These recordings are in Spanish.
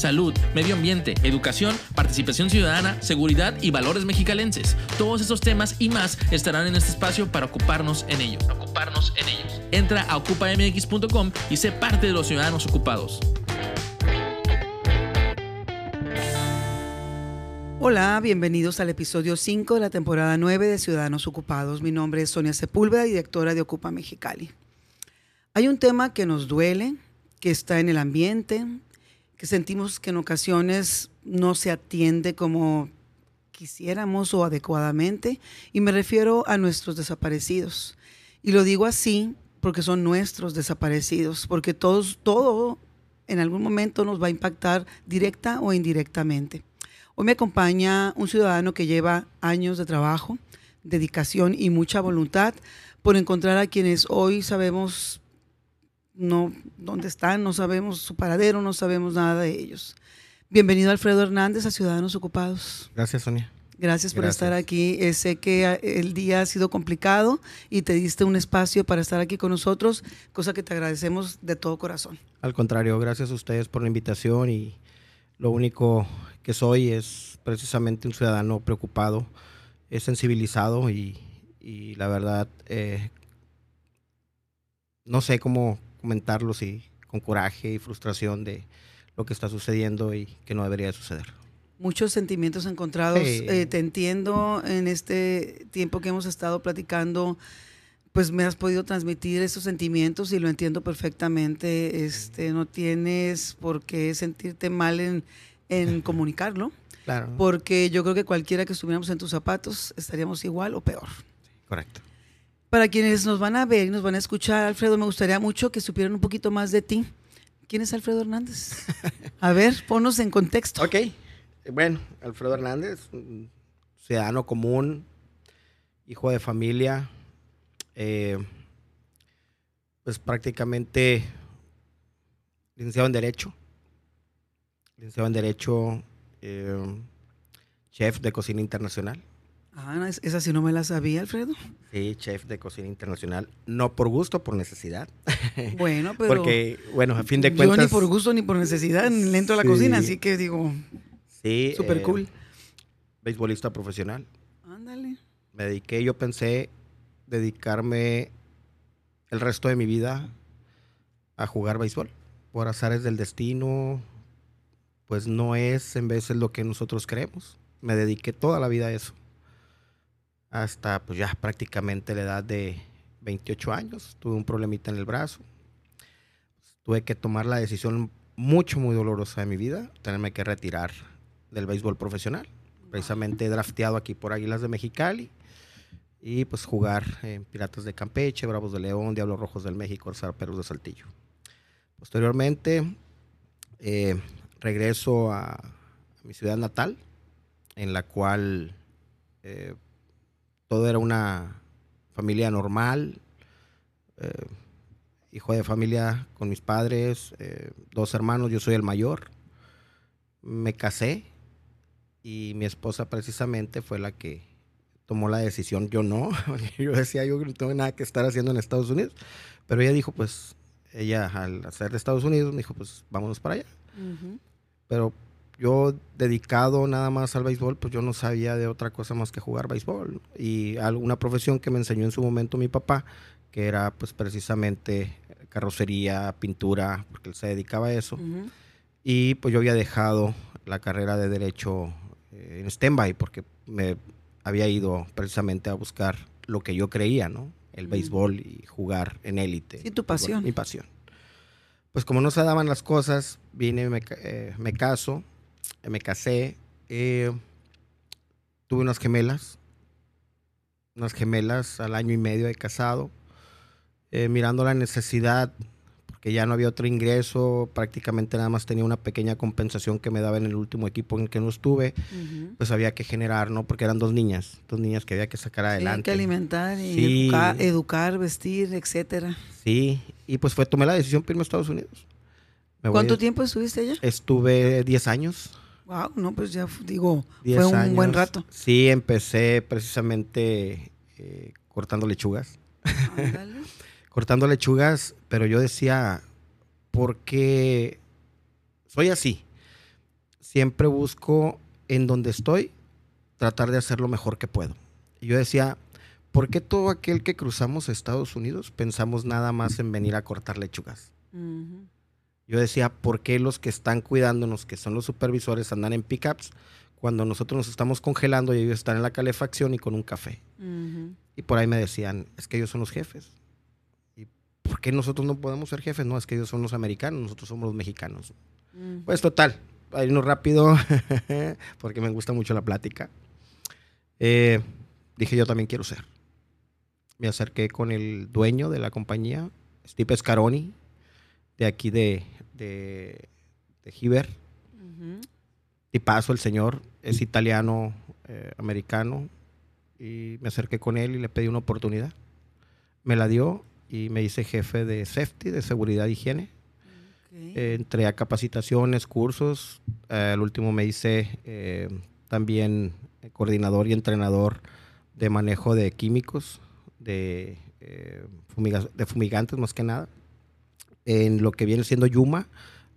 Salud, medio ambiente, educación, participación ciudadana, seguridad y valores mexicalenses. Todos esos temas y más estarán en este espacio para ocuparnos en ellos. Entra a ocupamx.com y sé parte de los ciudadanos ocupados. Hola, bienvenidos al episodio 5 de la temporada 9 de Ciudadanos Ocupados. Mi nombre es Sonia Sepúlveda, directora de Ocupa Mexicali. Hay un tema que nos duele, que está en el ambiente, que sentimos que en ocasiones no se atiende como quisiéramos o adecuadamente, y me refiero a nuestros desaparecidos. Y lo digo así porque son nuestros desaparecidos, porque todos, todo en algún momento nos va a impactar directa o indirectamente. Hoy me acompaña un ciudadano que lleva años de trabajo, dedicación y mucha voluntad por encontrar a quienes hoy sabemos no dónde están, no sabemos su paradero, no sabemos nada de ellos. Bienvenido Alfredo Hernández a Ciudadanos Ocupados. Gracias, Sonia. Gracias por estar aquí. Eh, sé que eh, el día ha sido complicado y te diste un espacio para estar aquí con nosotros, cosa que te agradecemos de todo corazón. Al contrario, gracias a ustedes por la invitación y lo único que soy es precisamente un ciudadano preocupado, es sensibilizado y, y la verdad eh, no sé cómo comentarlo si con coraje y frustración de lo que está sucediendo y que no debería suceder. Muchos sentimientos encontrados. Sí. Eh, te entiendo en este tiempo que hemos estado platicando, pues me has podido transmitir esos sentimientos y lo entiendo perfectamente. Este, no tienes por qué sentirte mal en, en comunicarlo, Claro, porque yo creo que cualquiera que estuviéramos en tus zapatos estaríamos igual o peor. correcto. Para quienes nos van a ver y nos van a escuchar, Alfredo, me gustaría mucho que supieran un poquito más de ti. ¿Quién es Alfredo Hernández? A ver, ponnos en contexto. Ok, bueno, Alfredo Hernández, un ciudadano común, hijo de familia, eh, pues prácticamente licenciado en Derecho, licenciado en Derecho, eh, chef de cocina internacional. Ah, es- esa sí no me la sabía, Alfredo. Sí, chef de cocina internacional, no por gusto, por necesidad. Bueno, pero Porque, bueno, a fin de yo cuentas... ni por gusto ni por necesidad le entro a la cocina, así que digo, Sí, súper eh, cool. Beisbolista profesional. Ándale. me dediqué, yo pensé dedicarme el resto de mi vida a jugar béisbol. Por azares del destino, pues no es en veces lo que nosotros creemos. Me dediqué toda la vida a eso. Hasta pues ya prácticamente la edad de 28 años. Tuve un problemita en el brazo. Tuve que tomar la decisión mucho, muy dolorosa de mi vida, tenerme que retirar del béisbol profesional. Precisamente drafteado aquí por Águilas de Mexicali y pues jugar en Piratas de Campeche, Bravos de León, Diablos Rojos del México, Zarperos de Saltillo. Posteriormente eh, regreso a, a mi ciudad natal, en la cual eh, todo era una familia normal, eh, hijo de familia con mis padres, eh, dos hermanos, yo soy el mayor. Me casé y mi esposa precisamente fue la que tomó la decisión, yo no, yo decía, yo no tengo nada que estar haciendo en Estados Unidos, pero ella dijo, pues, ella al hacer de Estados Unidos, me dijo, pues, vámonos para allá. Pero yo dedicado nada más al béisbol, pues yo no sabía de otra cosa más que jugar béisbol. Y alguna profesión que me enseñó en su momento mi papá, que era pues precisamente carrocería, pintura, porque él se dedicaba a eso. Ujú. Y pues yo había dejado la carrera de derecho eh, en stand-by porque me había ido precisamente a buscar lo que yo creía, ¿no? El béisbol y jugar en élite. Sí, tu pasión. Mi pasión. Pues como no se daban las cosas, vine, me, eh, me caso, me casé, eh, tuve unas gemelas, unas gemelas al año y medio de casado, eh, mirando la necesidad, porque ya no había otro ingreso, prácticamente nada más tenía una pequeña compensación que me daba en el último equipo en que no estuve, pues había que generar, ¿no? Porque eran dos niñas, dos niñas que había que sacar adelante. Hay que alimentar y educar, vestir, etcétera. Sí, y pues fue, tomé la decisión para irme a Estados Unidos. ¿Cuánto tiempo estuviste allá? Estuve 10 años. Wow, no, pues ya digo, fue un buen rato. Sí, empecé precisamente eh, cortando lechugas. cortando lechugas, pero yo decía, porque soy así. Siempre busco en donde estoy tratar de hacer lo mejor que puedo. Y yo decía, ¿por qué todo aquel que cruzamos Estados Unidos pensamos nada más en venir a cortar lechugas? Yo decía, ¿por qué los que están cuidándonos, que son los supervisores, andan en pickups cuando nosotros nos estamos congelando y ellos están en la calefacción y con un café? Y por ahí me decían, es que ellos son los jefes. ¿Y por qué nosotros no podemos ser jefes? No, es que ellos son los americanos, nosotros somos los mexicanos. Pues total, para irnos rápido, porque me gusta mucho la plática. Eh, dije, yo también quiero ser. Me acerqué con el dueño de la compañía, Steve Scaroni, de aquí de, de, de Giver. Y paso el señor, es italiano, eh, americano, y me acerqué con él y le pedí una oportunidad. Me la dio y me hice jefe de safety, de seguridad e higiene. entré a capacitaciones, cursos. Eh, al último me hice eh, también coordinador y entrenador de manejo de químicos, de, de fumigantes más que nada en lo que viene siendo Yuma,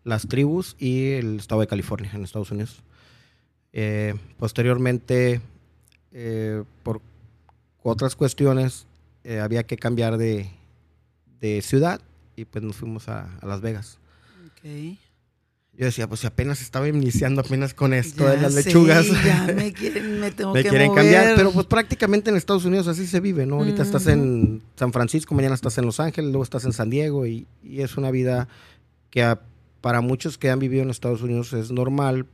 las tribus y el estado de California, en Estados Unidos. Eh, posteriormente, eh, por otras cuestiones, eh, había que cambiar de, ciudad y pues nos fuimos a, Las Vegas. Yo decía, pues si apenas estaba iniciando apenas con esto de las lechugas. ya me quieren, me tengo me quieren cambiar, pero pues prácticamente en Estados Unidos así se vive, ¿no? Ahorita estás en San Francisco, mañana estás en Los Ángeles, luego estás en San Diego y, es una vida que para muchos que han vivido en Estados Unidos es normal.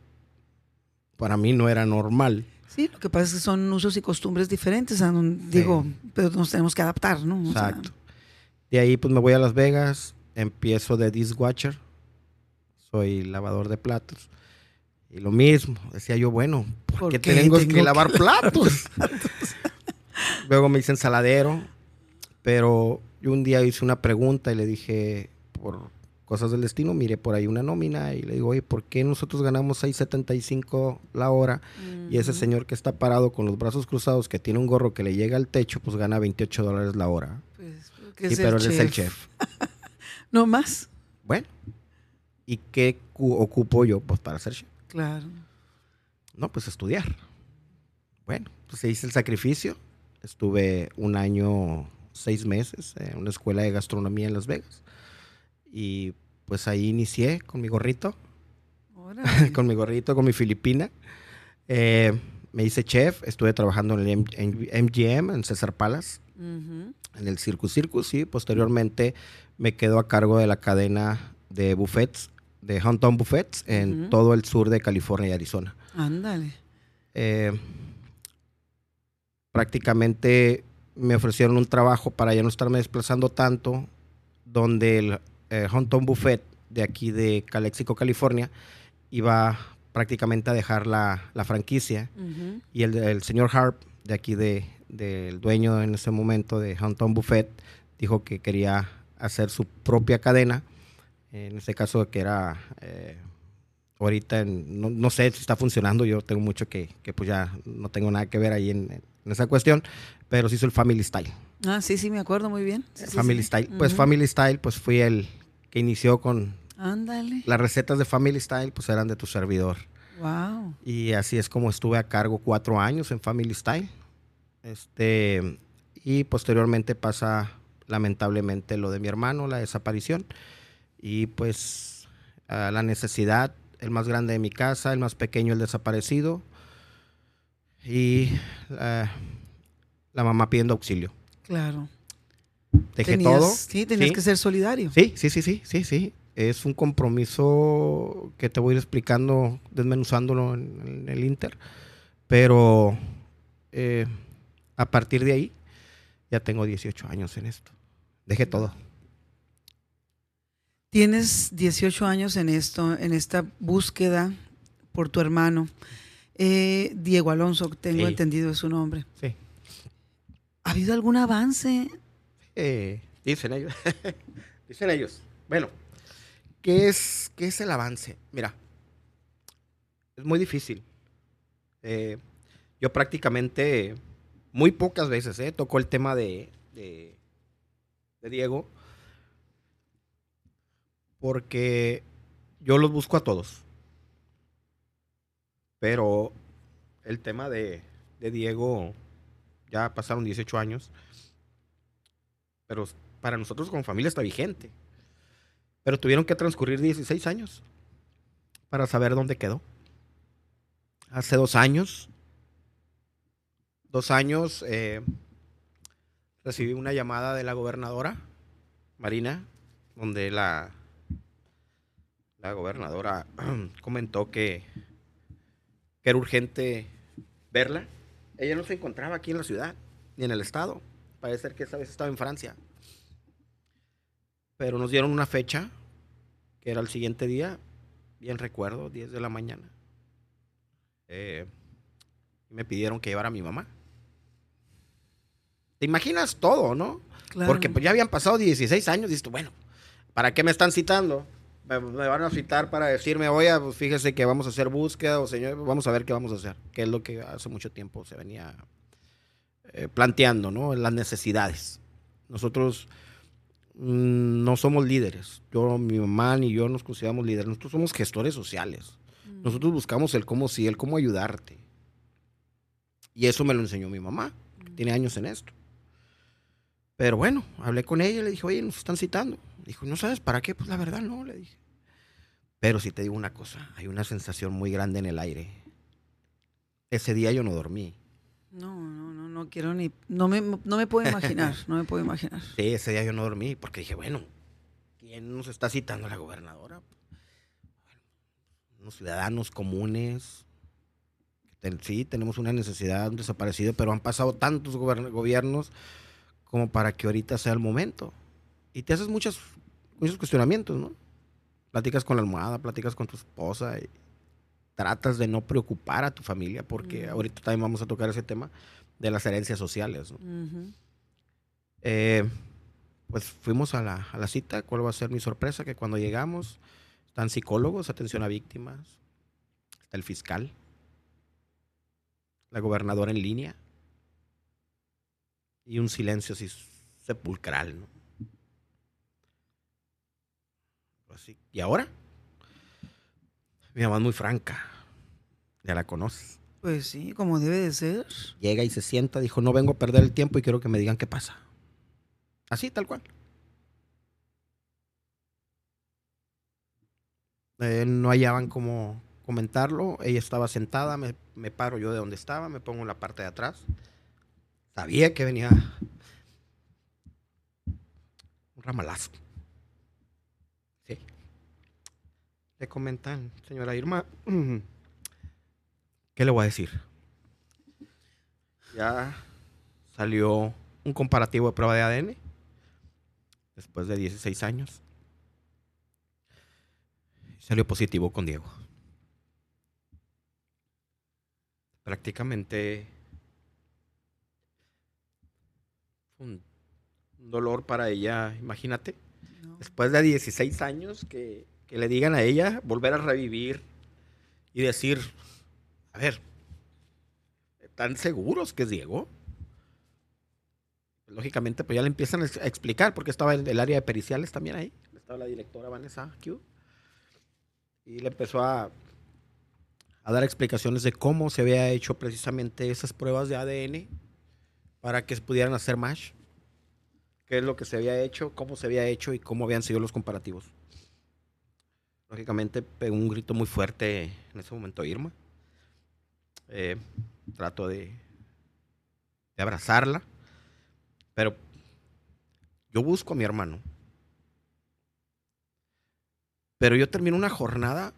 Para mí no era normal. Sí, lo que pasa es que son usos y costumbres diferentes, digo, pero nos tenemos que adaptar, ¿no? Exacto. de ahí pues me voy a Las Vegas, empiezo de Watcher soy lavador de platos. Y lo mismo, decía yo, bueno, ¿por, qué, tengo, que, lavar platos? Luego me hice ensaladero, pero yo un día hice una pregunta y le dije, por cosas del destino, miré por ahí una nómina y le digo, oye, ¿por qué nosotros ganamos 6.75 la hora y ese señor que está parado con los brazos cruzados, que tiene un gorro que le llega al techo, pues gana 28 dólares la hora? Pues, pero él es el chef. ¿No más? Bueno, ¿Y qué ocupo yo? Pues para ser chef. Claro. No, pues estudiar. Bueno, pues hice el sacrificio. Estuve un año, seis meses en una escuela de gastronomía en Las Vegas. Y pues ahí inicié con mi gorrito. con mi gorrito, con mi filipina. Eh, me hice chef, estuve trabajando en el MGM, en César Palace, en el Circus Circus, y posteriormente me quedo a cargo de la cadena de buffets de Hunton Buffets en todo el sur de California y Arizona. Ándale. Eh, prácticamente me ofrecieron un trabajo para ya no estarme desplazando tanto, donde el eh, Hunton Buffet de aquí de Calexico, California, iba prácticamente a dejar la, franquicia. Y el, el, señor Harp, de aquí de, del dueño en ese momento de Hunton Buffet, dijo que quería hacer su propia cadena en este caso que era eh, ahorita, no, sé si está funcionando, yo tengo mucho que, que pues ya no tengo nada que ver ahí en, esa cuestión, pero sí hizo el Family Style. Ah, sí, sí, me acuerdo muy bien. family Style, pues Family Style, pues fui el que inició con... Ándale. Las recetas de Family Style, pues eran de tu servidor. Wow. Y así es como estuve a cargo cuatro años en Family Style. Este, y posteriormente pasa lamentablemente lo de mi hermano, la desaparición y pues la necesidad, el más grande de mi casa, el más pequeño, el desaparecido y la mamá pidiendo auxilio. Claro. Dejé todo. Sí, tenías que ser solidario. Sí, sí, sí, sí, sí, sí. Es un compromiso que te voy a ir explicando, desmenuzándolo en, el Inter. Pero eh, a partir de ahí, ya tengo 18 años en esto. Dejé todo. Tienes 18 años en esto, en esta búsqueda por tu hermano. Eh, Diego Alonso, tengo entendido es su nombre. Sí. ¿Ha habido algún avance? Eh, dicen ellos. dicen ellos. Bueno, ¿qué es, ¿qué es el avance? Mira, es muy difícil. Eh, yo prácticamente, muy pocas veces, eh, tocó el tema de, de Diego porque yo los busco a todos. Pero el tema de, Diego, ya pasaron 18 años, pero para nosotros como familia está vigente. Pero tuvieron que transcurrir 16 años para saber dónde quedó. Hace dos años, dos años, eh, recibí una llamada de la gobernadora, Marina, donde la, la gobernadora comentó que, que, era urgente verla. Ella no se encontraba aquí en la ciudad, ni en el estado. Parece ser que esta vez estaba en Francia. Pero nos dieron una fecha, que era el siguiente día, bien recuerdo, 10 de la mañana. Eh, me pidieron que llevara a mi mamá. Te imaginas todo, ¿no? Porque pues, ya habían pasado 16 años y dices, bueno, ¿para qué me están citando? Me, van a citar para decirme, oye, pues fíjese que vamos a hacer búsqueda o señor, vamos a ver qué vamos a hacer, que es lo que hace mucho tiempo se venía eh, planteando, ¿no? Las necesidades. Nosotros mm, no somos líderes. Yo, mi mamá ni yo nos consideramos líderes. Nosotros somos gestores sociales. Mm. Nosotros buscamos el cómo sí, el cómo ayudarte. Y eso me lo enseñó mi mamá, que tiene años en esto. Pero bueno, hablé con ella y le dije, oye, nos están citando. Dijo, ¿no sabes para qué? Pues la verdad no, le dije. Pero si te digo una cosa, hay una sensación muy grande en el aire. Ese día yo no dormí. No, no, no, no quiero ni, no me, no me puedo imaginar, no me puedo imaginar. Sí, ese día yo no dormí porque dije, bueno, ¿quién nos está citando la gobernadora? unos ciudadanos comunes. Sí, tenemos una necesidad, un desaparecido, pero han pasado tantos gobiernos como para que ahorita sea el momento. Y te haces muchos, muchos cuestionamientos, ¿no? Platicas con la almohada, platicas con tu esposa y tratas de no preocupar a tu familia, porque ahorita también vamos a tocar ese tema de las herencias sociales. Eh, pues fuimos a la, a la, cita. ¿Cuál va a ser mi sorpresa? Que cuando llegamos están psicólogos, atención a víctimas, está el fiscal, la gobernadora en línea y un silencio así sepulcral. ¿no? ¿Y ahora? Mi mamá es muy franca. Ya la conoces. Pues sí, como debe de ser. Llega y se sienta, dijo, no vengo a perder el tiempo y quiero que me digan qué pasa. Así, tal cual. Eh, no hallaban cómo comentarlo. Ella estaba sentada, me, me, paro yo de donde estaba, me pongo en la parte de atrás. Sabía que venía un ramalazo. Le comentan, señora Irma, ¿qué le voy a decir? Ya salió un comparativo de prueba de ADN después de 16 años. Salió positivo con Diego. Prácticamente un dolor para ella, imagínate. Después de 16 años que que le digan a ella, volver a revivir y decir, a ver, ¿están seguros que es Diego? Lógicamente, pues ya le empiezan a explicar, porque estaba el, el área de periciales también ahí, estaba la directora Vanessa Q, y le empezó a, a dar explicaciones de cómo se había hecho precisamente esas pruebas de ADN para que pudieran hacer más, qué es lo que se había hecho, cómo se había hecho y cómo habían sido los comparativos. Lógicamente pegó un grito muy fuerte en ese momento Irma. Eh, trato de, de abrazarla, pero yo busco a mi hermano. Pero yo termino una jornada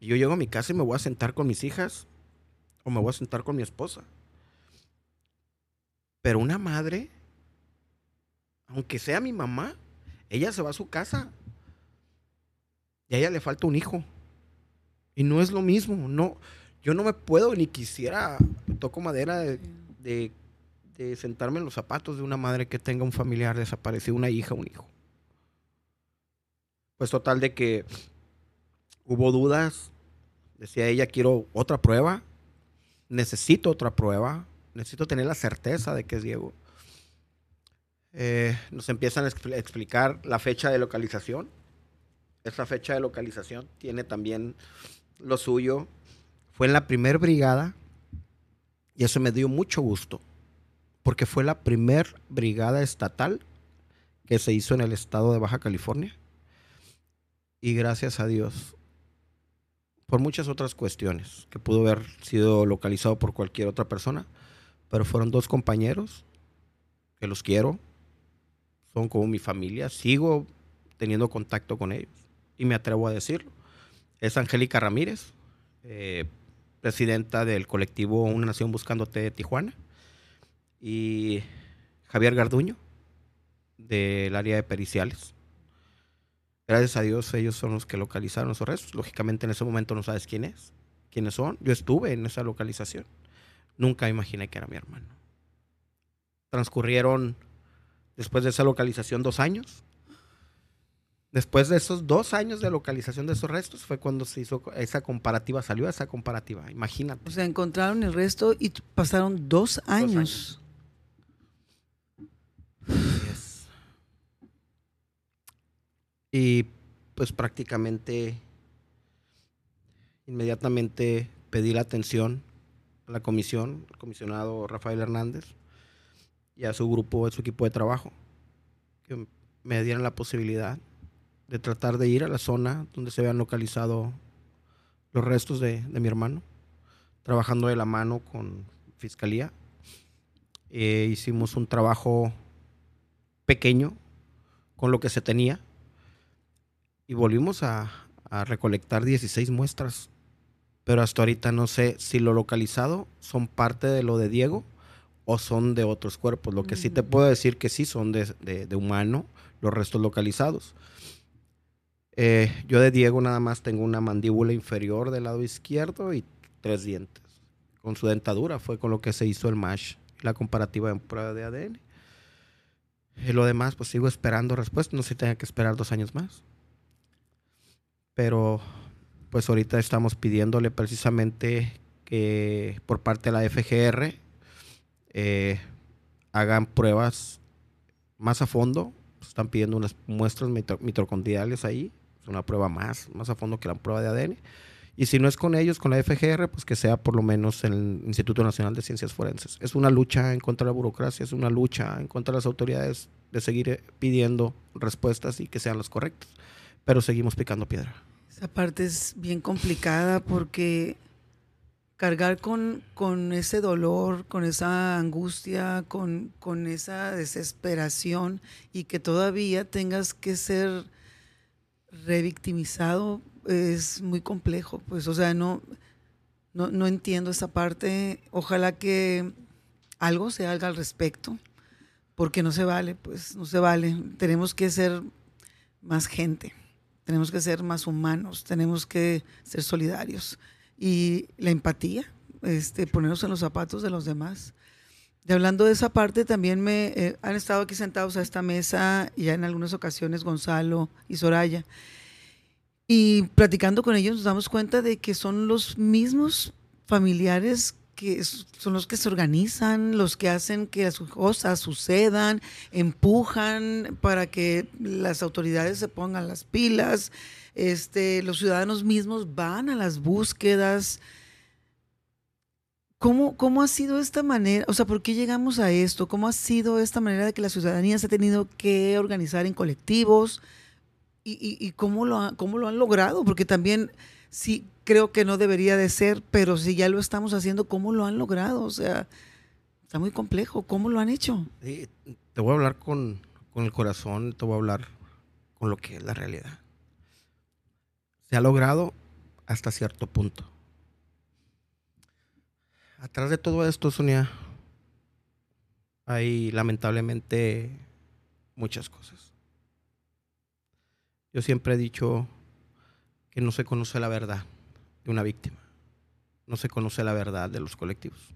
y yo llego a mi casa y me voy a sentar con mis hijas o me voy a sentar con mi esposa. Pero una madre, aunque sea mi mamá, ella se va a su casa Y a ella le falta un hijo. Y no es lo mismo. No, yo no me puedo ni quisiera, toco madera, de, sentarme en los zapatos de una madre que tenga un familiar desaparecido, una hija, un hijo. Pues total de que hubo dudas. Decía ella, quiero otra prueba. Necesito otra prueba. Necesito tener la certeza de que es Diego. Eh, nos empiezan a explicar la fecha de localización. Esa fecha de localización tiene también lo suyo. Fue en la primer brigada y eso me dio mucho gusto porque fue la primer brigada estatal que se hizo en el estado de Baja California. Y gracias a Dios, por muchas otras cuestiones, que pudo haber sido localizado por cualquier otra persona, pero fueron dos compañeros que los quiero, son como mi familia, sigo teniendo contacto con ellos y me atrevo a decirlo. Es Angélica Ramírez, eh, presidenta del colectivo Una Nación Buscándote de Tijuana y Javier Garduño, del área de periciales. Gracias a Dios, ellos son los que localizaron esos restos. Lógicamente, en ese momento no sabes quién es, quiénes son. Yo estuve en esa localización. Nunca imaginé que era mi hermano. Transcurrieron, después de esa localización, dos años. Después de esos dos años de localización de esos restos fue cuando se hizo esa comparativa, salió esa comparativa, imagínate. O sea, encontraron el resto y pasaron dos años. Y pues prácticamente inmediatamente pedí la atención a la comisión, el comisionado Rafael Hernández y a su grupo, a su equipo de trabajo, que me dieran la posibilidad de tratar de ir a la zona donde se habían localizado los restos de, mi hermano, trabajando de la mano con Fiscalía. Eh, hicimos un trabajo pequeño con lo que se tenía y volvimos a, recolectar 16 muestras. Pero hasta ahorita no sé si lo localizado son parte de lo de Diego o son de otros cuerpos. Lo que sí te mm. puedo decir que sí son de, humano los restos localizados. Eh, yo de Diego nada más tengo una mandíbula inferior del lado izquierdo y tres dientes. Con su dentadura fue con lo que se hizo el MASH, la comparativa en prueba de ADN. Y lo demás, pues sigo esperando respuesta. No sé si tenga que esperar dos años más. Pero, pues ahorita estamos pidiéndole precisamente que por parte de la FGR eh, hagan pruebas más a fondo. Están pidiendo unas muestras mitocondriales ahí. Una prueba más, más a fondo que la prueba de ADN. Y si no es con ellos, con la FGR, pues que sea por lo menos en el Instituto Nacional de Ciencias Forenses. Es una lucha en contra de la burocracia, es una lucha en contra de las autoridades de seguir eh, pidiendo respuestas y que sean las correctas. Pero seguimos picando piedra. Esa parte es bien complicada porque cargar con, con ese dolor, con esa angustia, con, con esa desesperación y que todavía tengas que ser revictimizado es muy complejo, pues, o sea, no, no, entiendo esa parte. Ojalá que algo se haga al respecto, porque no se vale, pues, no se vale. Tenemos que ser más gente, tenemos que ser más humanos, tenemos que ser solidarios. Y la empatía, este, ponernos en los zapatos de los demás. Y hablando de esa parte, también me eh, han estado aquí sentados a esta mesa, ya en algunas ocasiones Gonzalo y Soraya. Y platicando con ellos nos damos cuenta de que son los mismos familiares que son los que se organizan, los que hacen que las cosas sucedan, empujan para que las autoridades se pongan las pilas, este, los ciudadanos mismos van a las búsquedas. ¿Cómo, ¿Cómo ha sido esta manera? O sea, ¿por qué llegamos a esto? ¿Cómo ha sido esta manera de que la ciudadanía se ha tenido que organizar en colectivos? y, cómo, lo cómo lo han logrado, porque también sí creo que no debería de ser, pero si ya lo estamos haciendo, ¿cómo lo han logrado? O sea, está muy complejo, ¿cómo lo han hecho? te voy a hablar con, con el corazón, te voy a hablar con lo que es la realidad. Se ha logrado hasta cierto punto. Atrás de todo esto, Sonia, hay lamentablemente muchas cosas. Yo siempre he dicho que no se conoce la verdad de una víctima. No se conoce la verdad de los colectivos.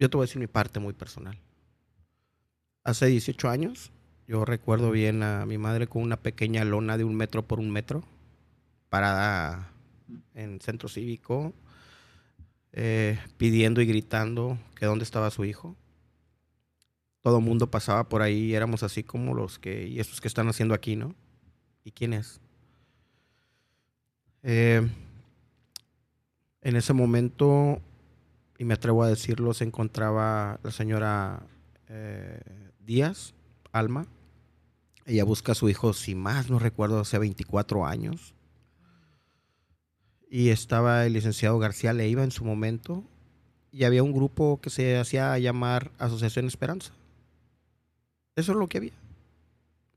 Yo te voy a decir mi parte muy personal. Hace 18 años, yo recuerdo bien a mi madre con una pequeña lona de un metro por un metro, parada en centro cívico, eh, pidiendo y gritando que dónde estaba su hijo. Todo el mundo pasaba por ahí y éramos así como los que, y estos que están haciendo aquí, ¿no? ¿Y quién es? Eh, en ese momento, y me atrevo a decirlo, se encontraba la señora eh, Díaz, Alma. Ella busca a su hijo, si más no recuerdo, hace 24 años. Y estaba el licenciado García Leiva en su momento. Y había un grupo que se hacía llamar Asociación Esperanza. Eso es lo que había.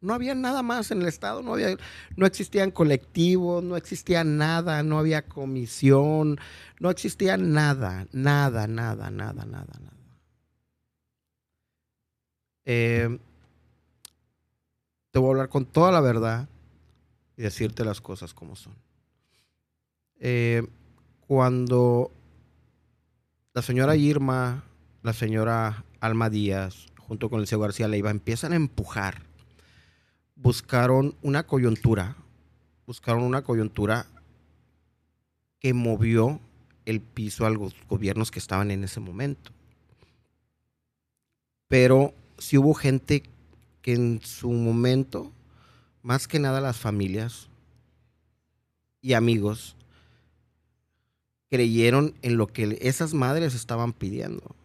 No había nada más en el Estado, no, había, no existían colectivos, no existía nada, no había comisión, no existía nada, nada, nada, nada, nada, nada. Eh, te voy a hablar con toda la verdad y decirte las cosas como son. Eh, cuando la señora Irma, la señora Alma Díaz, junto con el señor García Leiva, empiezan a empujar buscaron una coyuntura, buscaron una coyuntura que movió el piso a los gobiernos que estaban en ese momento. Pero si hubo gente que en su momento, más que nada las familias y amigos, creyeron en lo que esas madres estaban pidiendo.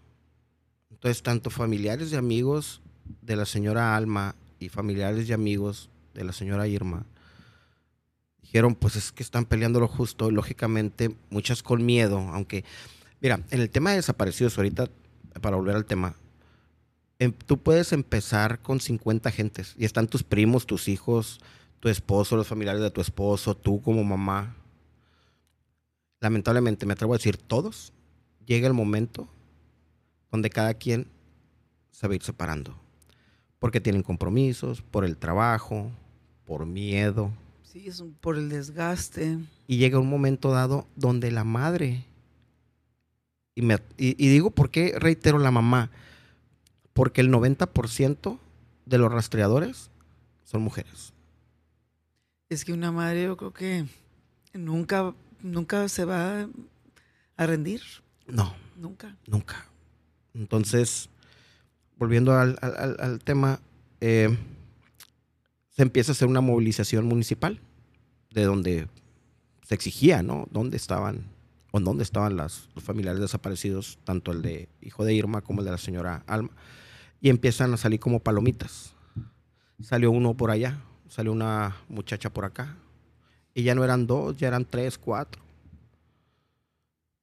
Entonces, tanto familiares y amigos de la señora Alma y familiares y amigos de la señora Irma dijeron, pues es que están peleando lo justo, lógicamente muchas con miedo, aunque, mira, en el tema de desaparecidos, ahorita, para volver al tema, em, tú puedes empezar con 50 gentes y están tus primos, tus hijos, tu esposo, los familiares de tu esposo, tú como mamá. Lamentablemente, me atrevo a decir todos, llega el momento donde cada quien se va a ir separando porque tienen compromisos, por el trabajo, por miedo. Sí, es por el desgaste. Y llega un momento dado donde la madre, y, me, y, digo por qué reitero la mamá, porque el 90% de los rastreadores son mujeres. Es que una madre yo creo que nunca, nunca se va a rendir. No. Nunca. Nunca. Entonces, volviendo al, tema, eh, se empieza a hacer una movilización municipal de donde se exigía, ¿no? ¿Dónde estaban o dónde estaban las, los familiares desaparecidos, tanto el de hijo de Irma como el de la señora Alma? Y empiezan a salir como palomitas. Salió uno por allá, salió una muchacha por acá. Y ya no eran dos, ya eran tres, cuatro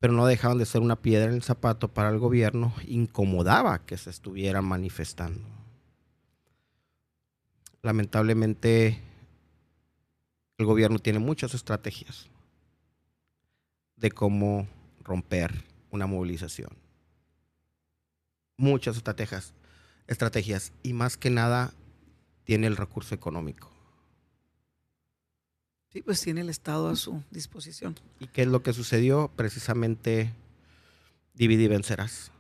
pero no dejaban de ser una piedra en el zapato para el gobierno, incomodaba que se estuvieran manifestando. Lamentablemente, el gobierno tiene muchas estrategias de cómo romper una movilización. Muchas estrategias, estrategias y más que nada tiene el recurso económico. Sí, pues tiene el Estado a su disposición. ¿Y qué es lo que sucedió? Precisamente divide y vencerás.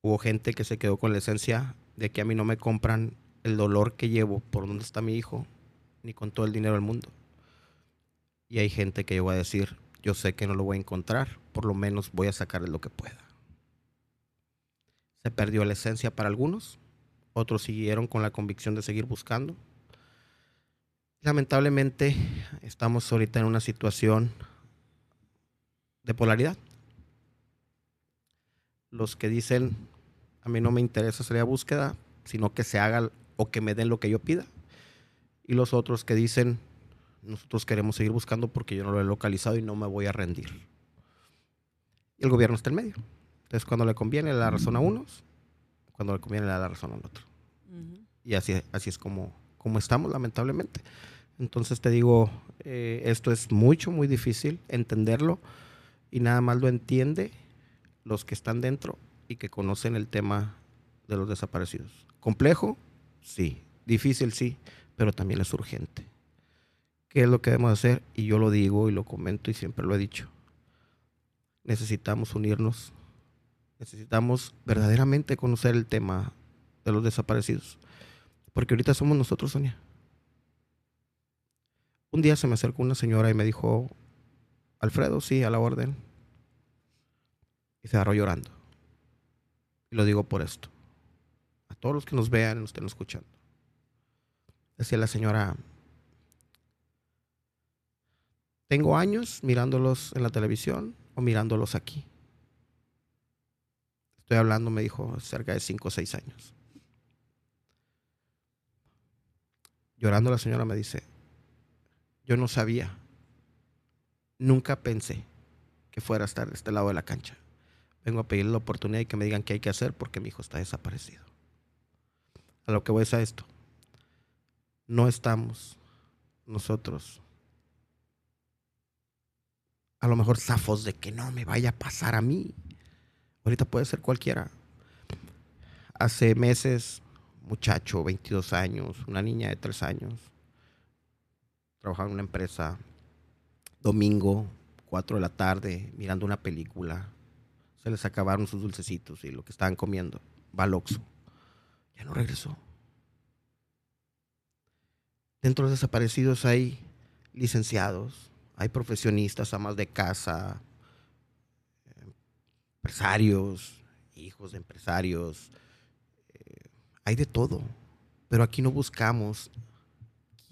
Hubo gente que se quedó con la esencia de que a mí no me compran el dolor que llevo por dónde está mi hijo, ni con todo el dinero del mundo. Y hay gente que llegó a decir, yo sé que no lo voy a encontrar, por lo menos voy a sacarle lo que pueda. Se perdió la esencia para algunos, otros siguieron con la convicción de seguir buscando Lamentablemente estamos ahorita en una situación de polaridad. Los que dicen, a mí no me interesa hacer la búsqueda, sino que se haga o que me den lo que yo pida. Y los otros que dicen, nosotros queremos seguir buscando porque yo no lo he localizado y no me voy a rendir. Y el gobierno está en medio. Entonces, cuando le conviene, le da razón a unos, cuando le conviene, le da la razón al otro. Y así, así es como, como estamos, lamentablemente. Entonces te digo, eh, esto es mucho, muy difícil entenderlo y nada más lo entiende los que están dentro y que conocen el tema de los desaparecidos. ¿Complejo? Sí. Difícil, sí, pero también es urgente. ¿Qué es lo que debemos hacer? Y yo lo digo y lo comento y siempre lo he dicho. Necesitamos unirnos. Necesitamos verdaderamente conocer el tema de los desaparecidos. Porque ahorita somos nosotros, Sonia. Un día se me acercó una señora y me dijo, Alfredo, sí, a la orden. Y se agarró llorando. Y lo digo por esto. A todos los que nos vean y nos estén escuchando. Decía la señora, tengo años mirándolos en la televisión o mirándolos aquí. Estoy hablando, me dijo, cerca de cinco o seis años. Llorando la señora me dice, yo no sabía, nunca pensé que fuera a estar de este lado de la cancha. Vengo a pedirle la oportunidad y que me digan qué hay que hacer porque mi hijo está desaparecido. A lo que voy es a esto. No estamos nosotros a lo mejor zafos de que no me vaya a pasar a mí. Ahorita puede ser cualquiera. Hace meses, muchacho, 22 años, una niña de 3 años, trabajaba en una empresa, domingo, 4 de la tarde, mirando una película. Se les acabaron sus dulcecitos y lo que estaban comiendo. Va al Ya no regresó. Dentro de los desaparecidos hay licenciados, hay profesionistas, amas de casa, empresarios, hijos de empresarios, eh, hay de todo. Pero aquí no buscamos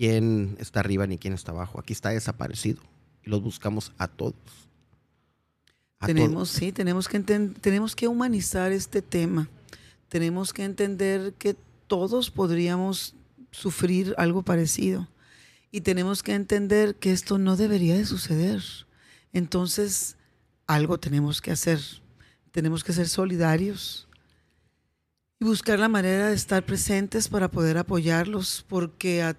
quién está arriba ni quién está abajo. Aquí está desaparecido y los buscamos a todos. tenemos, sí, tenemos que, tenemos que humanizar este tema. Tenemos que entender que todos podríamos sufrir algo parecido y tenemos que entender que esto no debería de suceder. Entonces, algo tenemos que hacer. Tenemos que ser solidarios y buscar la manera de estar presentes para poder apoyarlos, porque a,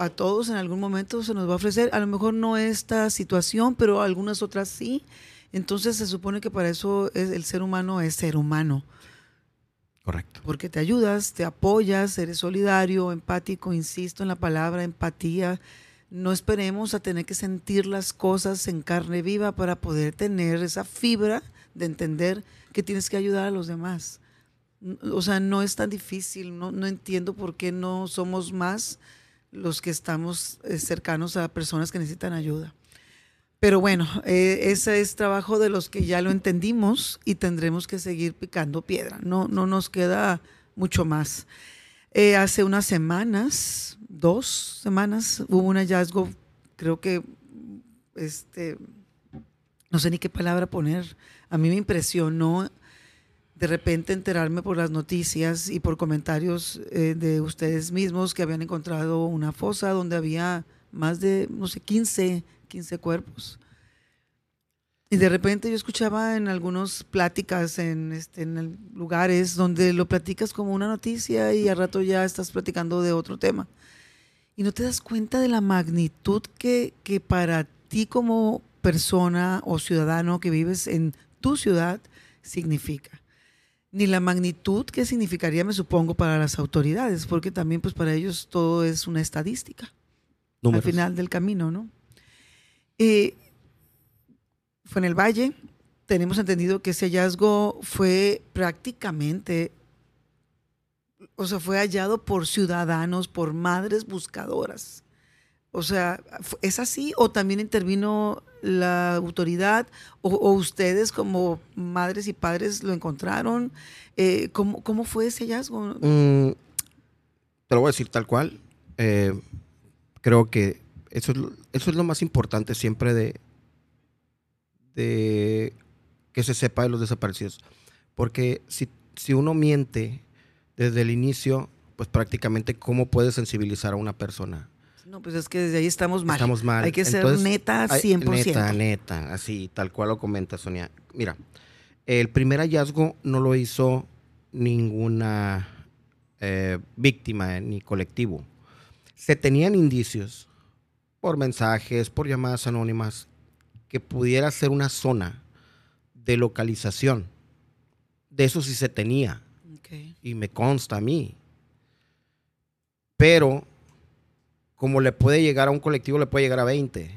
a todos en algún momento se nos va a ofrecer, a lo mejor no esta situación, pero algunas otras sí. Entonces se supone que para eso es, el ser humano es ser humano. Correcto. Porque te ayudas, te apoyas, eres solidario, empático, insisto en la palabra empatía. No esperemos a tener que sentir las cosas en carne viva para poder tener esa fibra de entender que tienes que ayudar a los demás. O sea, no es tan difícil, no, no entiendo por qué no somos más los que estamos eh, cercanos a personas que necesitan ayuda. Pero bueno, eh, ese es trabajo de los que ya lo entendimos y tendremos que seguir picando piedra. No, no nos queda mucho más. Eh, hace unas semanas, dos semanas, hubo un hallazgo, creo que, este, no sé ni qué palabra poner. A mí me impresionó de repente enterarme por las noticias y por comentarios eh, de ustedes mismos que habían encontrado una fosa donde había más de, no sé, 15 15 cuerpos. Y de repente yo escuchaba en algunas pláticas en, este, lugares donde lo platicas como una noticia y al rato ya estás platicando de otro tema. Y no te das cuenta de la magnitud que para ti como persona o ciudadano que vives en tu ciudad significa. Ni la magnitud que significaría, me supongo, para las autoridades, porque también pues para ellos todo es una estadística. Al final del camino, ¿no? Eh, fue en el Valle. Tenemos entendido que ese hallazgo fue prácticamente, o sea, fue hallado por ciudadanos, por madres buscadoras. O sea, ¿es así? ¿O también intervino la autoridad? ¿O, ustedes como madres y padres lo encontraron? Eh, ¿cómo, fue ese hallazgo? Mm, te lo voy a decir tal cual. Eh, creo que eso es, lo, más importante siempre de, de que se sepa de los desaparecidos. Porque si, si uno miente desde el inicio, pues prácticamente cómo puede sensibilizar a una persona. No, pues es que desde ahí estamos mal. Estamos mal. Hay que ser neta 100%. neta, neta, así, tal cual lo comenta Sonia. Mira, el primer hallazgo no lo hizo ninguna eh, víctima ni colectivo. Se tenían indicios por mensajes, por llamadas anónimas, que pudiera ser una zona de localización. De eso sí se tenía. Y me consta a mí. Pero como le puede llegar a un colectivo, le puede llegar a 20.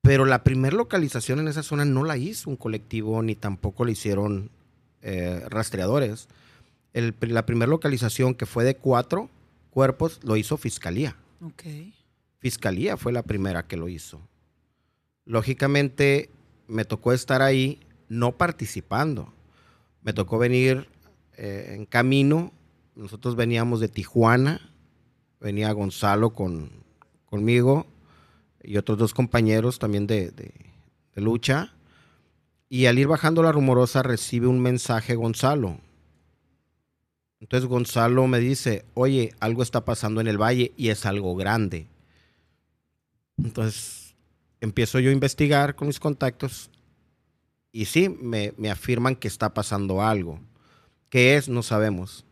Pero la primera localización en esa zona no la hizo un colectivo, ni tampoco la hicieron eh, rastreadores. la primera localización que fue de cuatro cuerpos lo hizo Fiscalía. Fiscalía fue la primera que lo hizo. Lógicamente me tocó estar ahí no participando. Me tocó venir eh, en camino. Nosotros veníamos de Tijuana. Venía Gonzalo con, conmigo y otros dos compañeros también de, lucha. Y al ir bajando la rumorosa recibe un mensaje Gonzalo. Entonces Gonzalo me dice, oye, algo está pasando en el valle y es algo grande. Entonces empiezo yo a investigar con mis contactos y sí, me, me afirman que está pasando algo. ¿Qué es? No sabemos.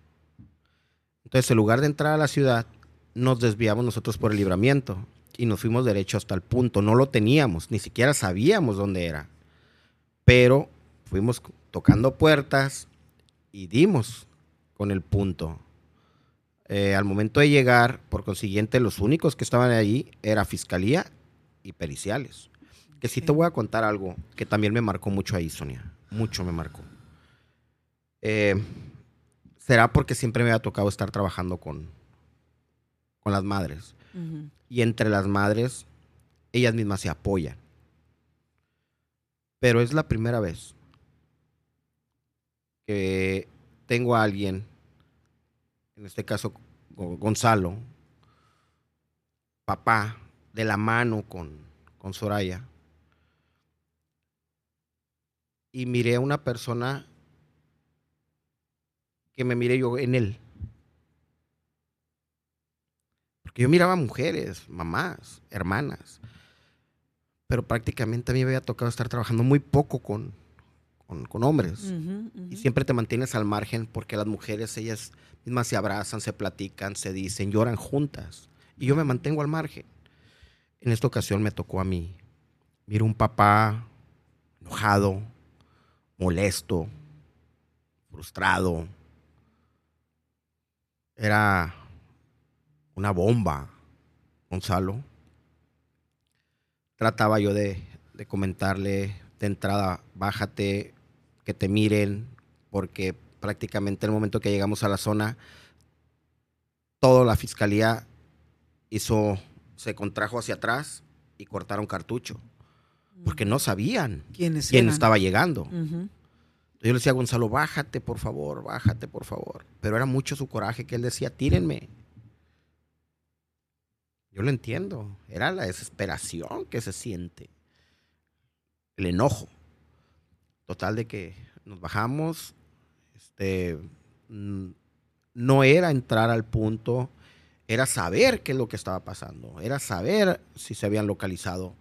Entonces, en lugar de entrar a la ciudad, nos desviamos nosotros por el libramiento y nos fuimos derecho hasta el punto. No lo teníamos, ni siquiera sabíamos dónde era. Pero fuimos tocando puertas y dimos con el punto. Eh, al momento de llegar, por consiguiente, los únicos que estaban allí era fiscalía y periciales. Que sí te voy a contar algo que también me marcó mucho ahí, Sonia. Mucho me marcó. Eh, será porque siempre me ha tocado estar trabajando con, con las madres y entre las madres, ellas mismas se apoyan. Pero es la primera vez que tengo a alguien, en este caso Gonzalo, papá, de la mano con, con Soraya, y miré a una persona que me miré yo en él. Porque yo miraba mujeres, mamás, hermanas. Pero prácticamente a mí me había tocado estar trabajando muy poco con, con, hombres. Y siempre te mantienes al margen porque las mujeres, ellas mismas se abrazan, se platican, se dicen, lloran juntas. Y yo me mantengo al margen. En esta ocasión me tocó a mí. Miro un papá enojado, molesto, frustrado. Era una bomba, Gonzalo. Trataba yo de, comentarle de entrada, bájate, que te miren, porque prácticamente en el momento que llegamos a la zona, toda la fiscalía hizo, se contrajo hacia atrás y cortaron cartucho, porque no sabían quién estaba llegando. Yo le decía a Gonzalo, bájate, por favor, bájate, por favor. Pero era mucho su coraje que él decía, tírenme. Yo lo entiendo. Era la desesperación que se siente. El enojo. Total de que nos bajamos. Este, no era entrar al punto, era saber qué es lo que estaba pasando, era saber si se habían localizado.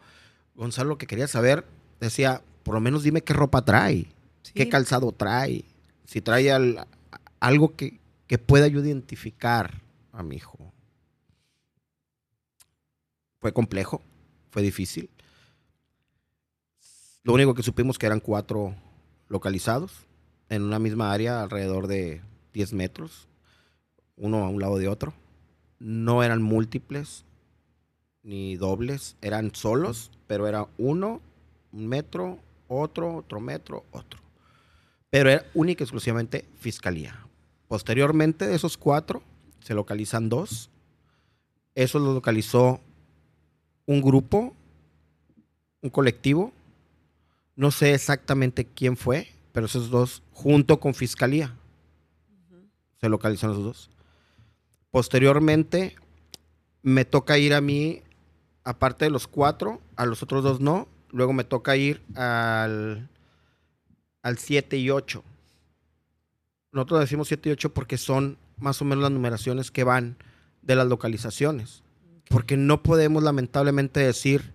Gonzalo lo que quería saber decía, por lo menos dime qué ropa trae, qué calzado trae, si trae algo que, que pueda yo identificar a mi hijo fue complejo, fue difícil. Lo único que supimos que eran cuatro localizados en una misma área, alrededor de 10 metros, uno a un lado de otro. No eran múltiples ni dobles, eran solos, pero era uno, un metro, otro, otro metro, otro. Pero era única y exclusivamente fiscalía. Posteriormente de esos cuatro, se localizan dos. Eso lo localizó un grupo, un colectivo, no sé exactamente quién fue, pero esos dos, junto con Fiscalía, se localizaron los dos. Posteriormente, me toca ir a mí, aparte de los cuatro, a los otros dos no, luego me toca ir al, al 7 y 8. Nosotros decimos 7 y 8 porque son más o menos las numeraciones que van de las localizaciones porque no podemos lamentablemente decir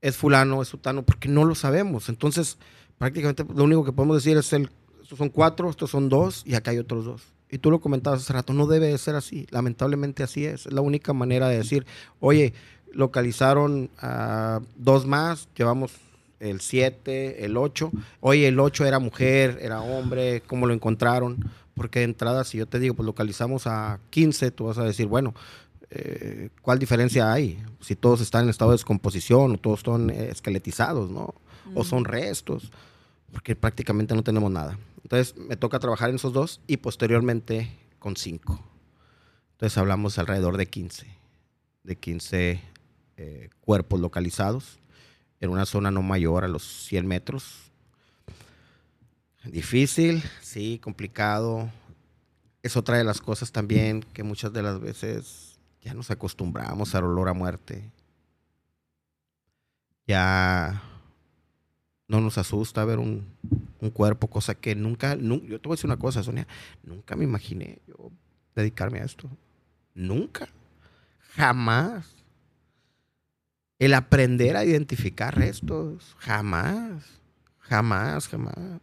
es fulano, es sutano, porque no lo sabemos. Entonces, prácticamente lo único que podemos decir es, el, estos son cuatro, estos son dos y acá hay otros dos. Y tú lo comentabas hace rato, no debe de ser así. Lamentablemente así es. Es la única manera de decir, oye, localizaron a dos más, llevamos el 7, el 8. Oye, el 8 era mujer, era hombre, ¿cómo lo encontraron? Porque de entrada, si yo te digo, pues localizamos a 15, tú vas a decir, bueno, eh, ¿cuál diferencia hay? Si todos están en estado de descomposición o todos están eh, esqueletizados, ¿no? O son restos, porque prácticamente no tenemos nada. Entonces me toca trabajar en esos dos y posteriormente con cinco. Entonces hablamos alrededor de 15, de 15 eh, cuerpos localizados en una zona no mayor a los 100 metros. Difícil, sí, complicado. Es otra de las cosas también que muchas de las veces ya nos acostumbramos al olor a muerte. Ya no nos asusta ver un, cuerpo, cosa que nunca, yo te voy a decir una cosa, Sonia, nunca me imaginé yo dedicarme a esto. Nunca. Jamás. El aprender a identificar restos, jamás, jamás, jamás.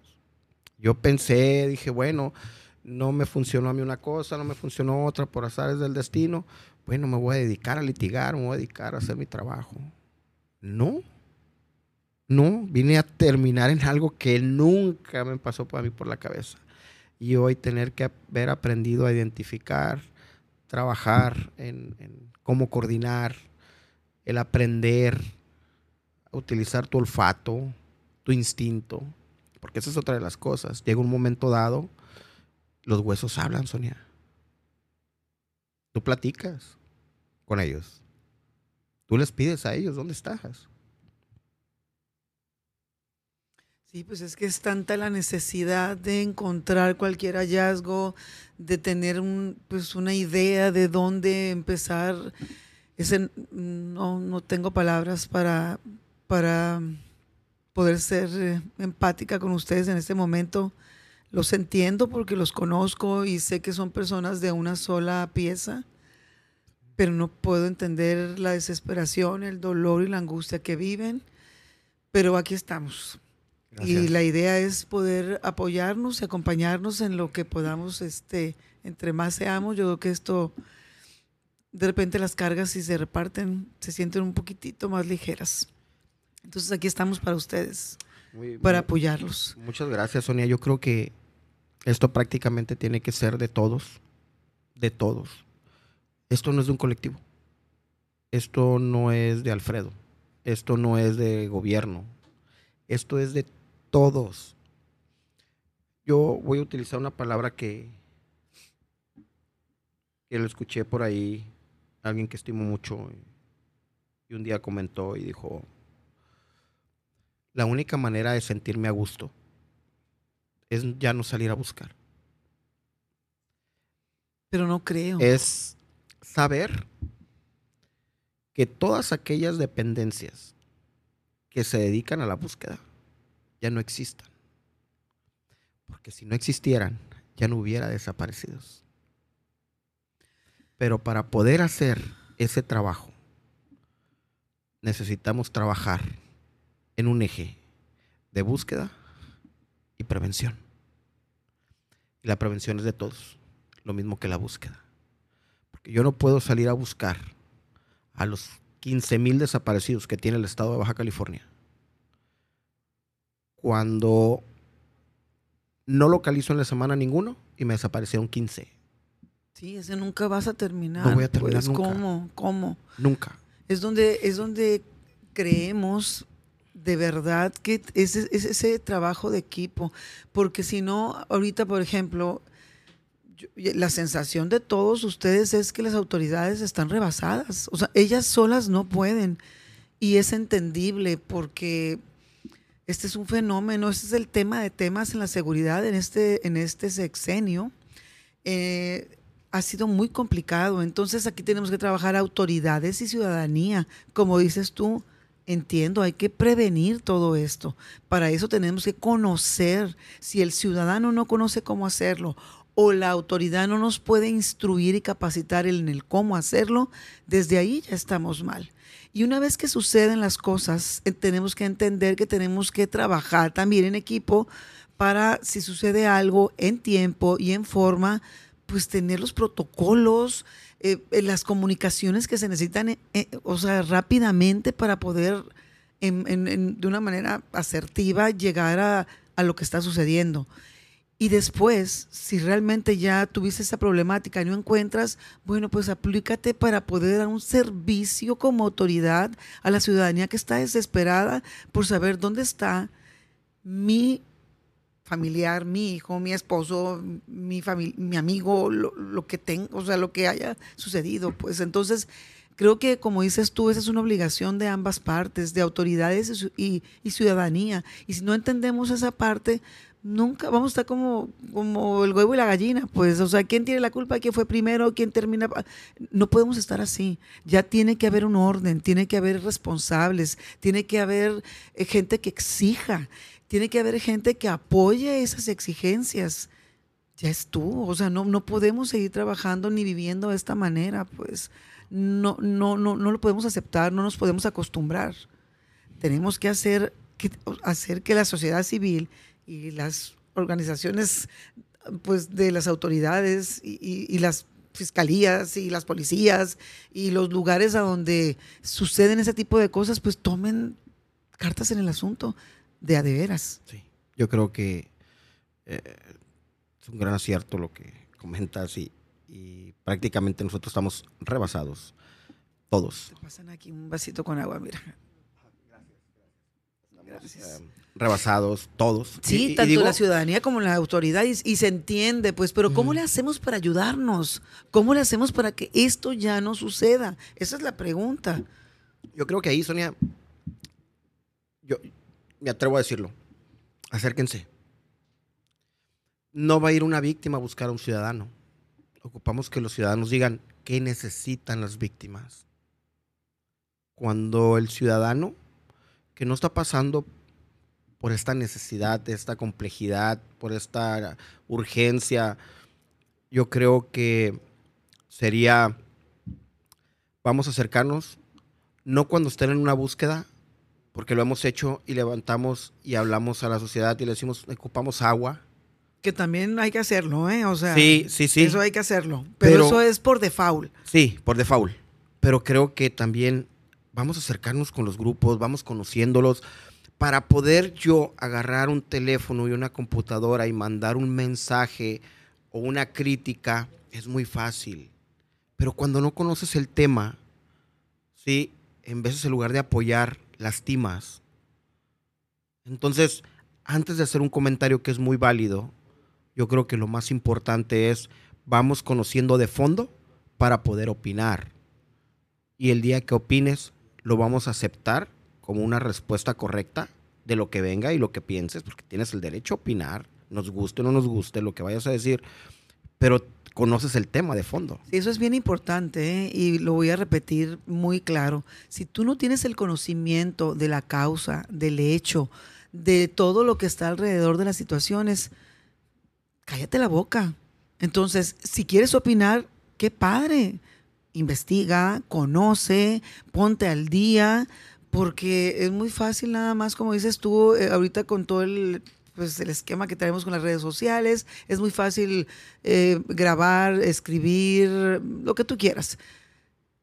Yo pensé, dije, bueno, no me funcionó a mí una cosa, no me funcionó otra por azares del destino. Bueno, me voy a dedicar a litigar, me voy a dedicar a hacer mi trabajo. No, no, vine a terminar en algo que nunca me pasó por mí por la cabeza. Y hoy tener que haber aprendido a identificar, trabajar en, en cómo coordinar, el aprender a utilizar tu olfato, tu instinto, porque esa es otra de las cosas. Llega un momento dado, los huesos hablan, Sonia. Tú platicas con ellos. Tú les pides a ellos, ¿dónde estás? Sí, pues es que es tanta la necesidad de encontrar cualquier hallazgo, de tener un, pues una idea de dónde empezar ese, no, no tengo palabras para, para poder ser eh, empática con ustedes en este momento. Los entiendo porque los conozco y sé que son personas de una sola pieza, pero no puedo entender la desesperación, el dolor y la angustia que viven. Pero aquí estamos. Y la idea es poder apoyarnos y acompañarnos en lo que podamos, este, entre más seamos, yo creo que esto de repente las cargas si se reparten se sienten un poquitito más ligeras. Entonces aquí estamos para ustedes, para apoyarlos. Muchas gracias, Sonia. Yo creo que esto prácticamente tiene que ser de todos, de todos. Esto no es de un colectivo. Esto no es de Alfredo. Esto no es de gobierno. Esto es de todos. Yo voy a utilizar una palabra que, que lo escuché por ahí alguien que estimo mucho, y un día comentó y dijo, la única manera de sentirme a gusto es ya no salir a buscar. Pero no creo. Es saber que todas aquellas dependencias que se dedican a la búsqueda ya no existan. Porque si no existieran, ya no hubiera desaparecidos. Pero para poder hacer ese trabajo, necesitamos trabajar en un eje de búsqueda y prevención. Y la prevención es de todos, lo mismo que la búsqueda. Porque yo no puedo salir a buscar a los 15 mil desaparecidos que tiene el estado de Baja California cuando no localizo en la semana ninguno y me desaparecieron 15. Sí, ese nunca vas a terminar. No voy a terminar pues, nunca. ¿Cómo? ¿Cómo? Nunca. Es donde, es donde creemos de verdad que es, es ese trabajo de equipo. Porque si no, ahorita, por ejemplo, la sensación de todos ustedes es que las autoridades están rebasadas. O sea, ellas solas no pueden. Y es entendible porque este es un fenómeno, este es el tema de temas en la seguridad en este, en este sexenio. Eh, ha sido muy complicado. Entonces aquí tenemos que trabajar autoridades y ciudadanía. Como dices tú, entiendo, hay que prevenir todo esto. Para eso tenemos que conocer. Si el ciudadano no conoce cómo hacerlo o la autoridad no nos puede instruir y capacitar en el cómo hacerlo, desde ahí ya estamos mal. Y una vez que suceden las cosas, eh, tenemos que entender que tenemos que trabajar también en equipo para, si sucede algo, en tiempo y en forma, pues tener los protocolos, eh, eh, las comunicaciones que se necesitan, eh, o sea, rápidamente para poder de una manera asertiva llegar a, a, lo que está sucediendo. Y después, si realmente ya tuviste esa problemática y no encuentras, bueno, pues aplícate para poder dar un servicio como autoridad a la ciudadanía que está desesperada por saber dónde está mi familiar, mi hijo, mi esposo, mi, mi amigo, lo, que tengo, o sea, lo que haya sucedido. Pues entonces, creo que como dices tú, esa es una obligación de ambas partes, de autoridades y, ciudadanía. Y si no entendemos esa parte, nunca vamos a estar como, como el huevo y la gallina, pues, o sea, ¿quién tiene la culpa? ¿Quién fue primero? ¿Quién termina? No podemos estar así. Ya tiene que haber un orden, tiene que haber responsables, tiene que haber eh, gente que exija, tiene que haber gente que apoye esas exigencias. Ya es tú, o sea, no, no podemos seguir trabajando ni viviendo de esta manera, pues no, no, no, no lo podemos aceptar, no nos podemos acostumbrar. Tenemos que hacer que, hacer que la sociedad civil y las organizaciones pues de las autoridades y, las fiscalías y las policías y los lugares a donde suceden ese tipo de cosas, pues tomen cartas en el asunto de a de veras. Sí, yo creo que eh, es un gran acierto lo que comentas y, y prácticamente nosotros estamos rebasados, todos. Pasan aquí un vasito con agua, mira. Gracias. Eh, rebasados todos. Sí, tanto la ciudadanía como la autoridad y, se entiende, pues, pero ¿cómo le hacemos para ayudarnos? ¿Cómo le hacemos para que esto ya no suceda? Esa es la pregunta. Yo creo que ahí, Sonia, yo me atrevo a decirlo, acérquense. No va a ir una víctima a buscar a un ciudadano. Ocupamos que los ciudadanos digan qué necesitan las víctimas. Cuando el ciudadano que no está pasando por esta necesidad, esta complejidad, por esta urgencia. Yo creo que sería, vamos a acercarnos, no cuando estén en una búsqueda, porque lo hemos hecho y levantamos y hablamos a la sociedad y le decimos, ocupamos agua. Que también hay que hacerlo, ¿eh? O sea, sí, sí, sí. Eso hay que hacerlo. Pero, eso es por default. Sí, por default. Pero creo que también vamos a acercarnos con los grupos, vamos conociéndolos para poder yo agarrar un teléfono y una computadora y mandar un mensaje o una crítica es muy fácil. Pero cuando no conoces el tema, ¿sí? en vez en lugar de apoyar, lastimas. Entonces, antes de hacer un comentario que es muy válido, yo creo que lo más importante es vamos conociendo de fondo para poder opinar. Y el día que opines, lo vamos a aceptar como una respuesta correcta de lo que venga y lo que pienses, porque tienes el derecho a opinar, nos guste o no nos guste lo que vayas a decir, pero conoces el tema de fondo. Eso es bien importante ¿eh? y lo voy a repetir muy claro. Si tú no tienes el conocimiento de la causa, del hecho, de todo lo que está alrededor de las situaciones, cállate la boca. Entonces, si quieres opinar, qué padre. Investiga, conoce, ponte al día, porque es muy fácil nada más, como dices tú, eh, ahorita con todo el, pues, el esquema que tenemos con las redes sociales, es muy fácil eh, grabar, escribir, lo que tú quieras.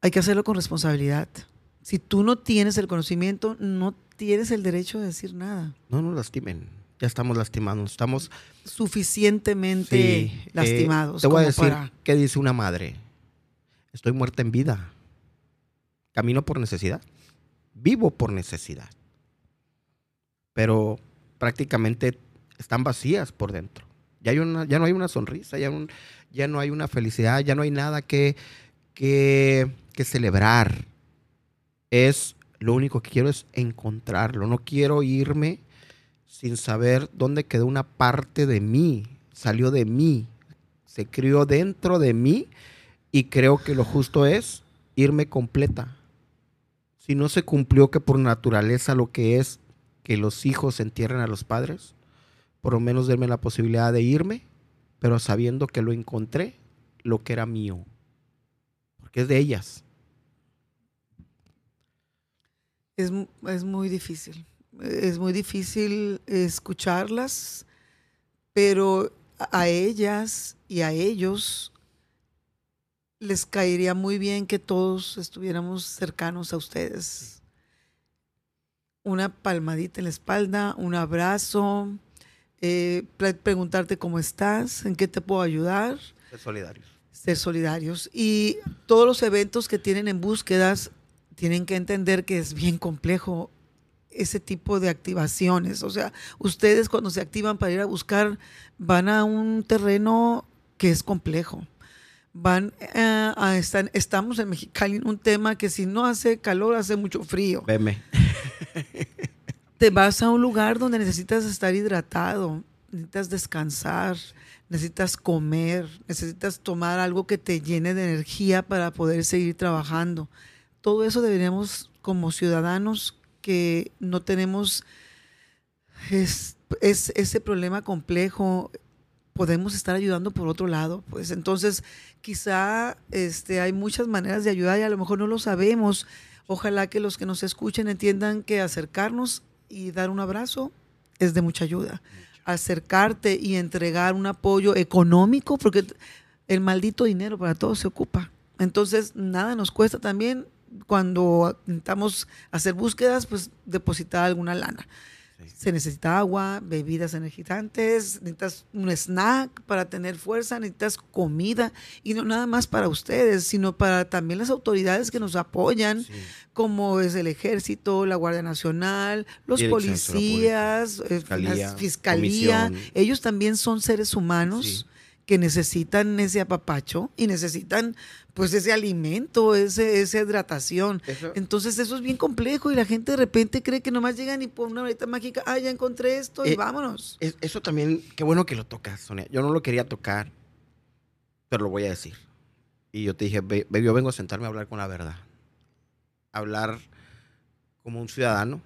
Hay que hacerlo con responsabilidad. Si tú no tienes el conocimiento, no tienes el derecho de decir nada. No nos lastimen. Ya estamos lastimados. Estamos suficientemente eh, lastimados. te voy a decir qué dice una madre. Estoy muerta en vida. Camino por necesidad vivo por necesidad. Pero prácticamente están vacías por dentro. Ya, no hay una sonrisa, ya, ya, no hay una felicidad, ya no hay nada que, que, que celebrar. Es lo único que quiero es encontrarlo. No quiero irme sin saber dónde quedó una parte de mí, salió de mí, se crió dentro de mí y creo que lo justo es irme completa, si no se cumplió que por naturaleza lo que es que los hijos entierren a los padres, por lo menos denme la posibilidad de irme, pero sabiendo que lo encontré, lo que era mío, porque es de ellas. Es, es muy difícil, es muy difícil escucharlas, pero a ellas y a ellos les caería muy bien que todos estuviéramos cercanos a ustedes. Una palmadita en la espalda, un abrazo, eh, preguntarte cómo estás, en qué te puedo ayudar. Ser solidarios. Ser solidarios. Y todos los eventos que tienen en búsquedas tienen que entender que es bien complejo ese tipo de activaciones. O sea, ustedes cuando se activan para ir a buscar van a un terreno que es complejo. Van eh, a estar, estamos en Mexicali en un tema que si no hace calor, hace mucho frío. Veme. Te vas a un lugar donde necesitas estar hidratado, necesitas descansar, necesitas comer, necesitas tomar algo que te llene de energía para poder seguir trabajando. Todo eso deberíamos como ciudadanos que no tenemos es, ese problema complejo, podemos estar ayudando por otro lado. Pues entonces, quizá este, hay muchas maneras de ayudar y a lo mejor no lo sabemos. Ojalá que los que nos escuchen entiendan que acercarnos y dar un abrazo es de mucha ayuda. Acercarte y entregar un apoyo económico, porque el maldito dinero para todos se ocupa. Entonces, nada nos cuesta también cuando intentamos hacer búsquedas, pues depositar alguna lana. Se necesita agua, bebidas energizantes, necesitas un snack para tener fuerza, necesitas comida y no nada más para ustedes, sino para también las autoridades que nos apoyan, como es el ejército, la Guardia Nacional, los policías, eh, la fiscalía. Ellos también son seres humanos que necesitan ese apapacho y necesitan pues ese alimento, ese, esa hidratación. Entonces eso es bien complejo y la gente de repente cree que nomás llegan y por una varita mágica, ah, ya encontré esto y eh, vámonos. eso también, qué bueno que lo tocas, Sonia. Yo no lo quería tocar, pero lo voy a decir. Y yo te dije, yo vengo a sentarme a hablar con la verdad. Hablar como un ciudadano,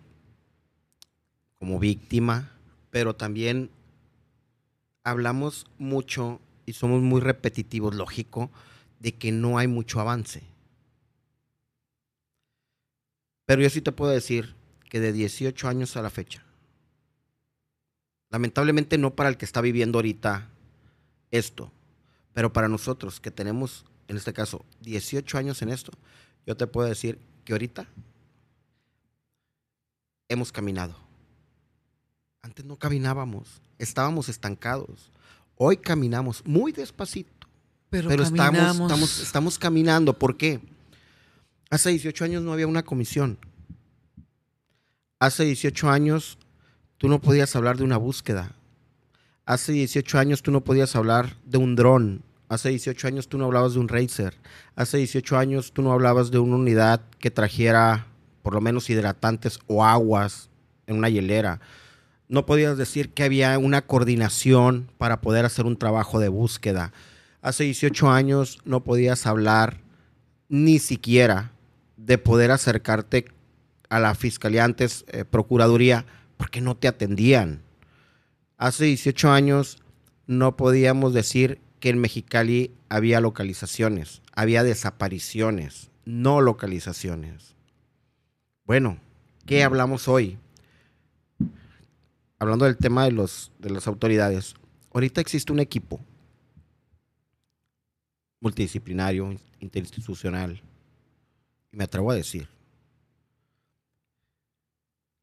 como víctima, pero también hablamos mucho y somos muy repetitivos, lógico, de que no hay mucho avance. Pero yo sí te puedo decir que de 18 años a la fecha, lamentablemente no para el que está viviendo ahorita esto, pero para nosotros que tenemos, en este caso, 18 años en esto, yo te puedo decir que ahorita hemos caminado. Antes no caminábamos, estábamos estancados. Hoy caminamos muy despacito, pero, estamos, estamos, caminando. ¿Por qué? Hace 18 años no había una comisión. Hace 18 años tú no podías hablar de una búsqueda. Hace 18 años tú no podías hablar de un dron. Hace 18 años tú no hablabas de un racer. Hace 18 años tú no hablabas de una unidad que trajera por lo menos hidratantes o aguas en una hielera no podías decir que había una coordinación para poder hacer un trabajo de búsqueda. Hace 18 años no podías hablar ni siquiera de poder acercarte a la fiscalía antes, eh, procuraduría, porque no te atendían. Hace 18 años no podíamos decir que en Mexicali había localizaciones, había desapariciones, no localizaciones. Bueno, ¿qué hablamos hoy? Hablando del tema de, los, de las autoridades, ahorita existe un equipo multidisciplinario, interinstitucional, y me atrevo a decir,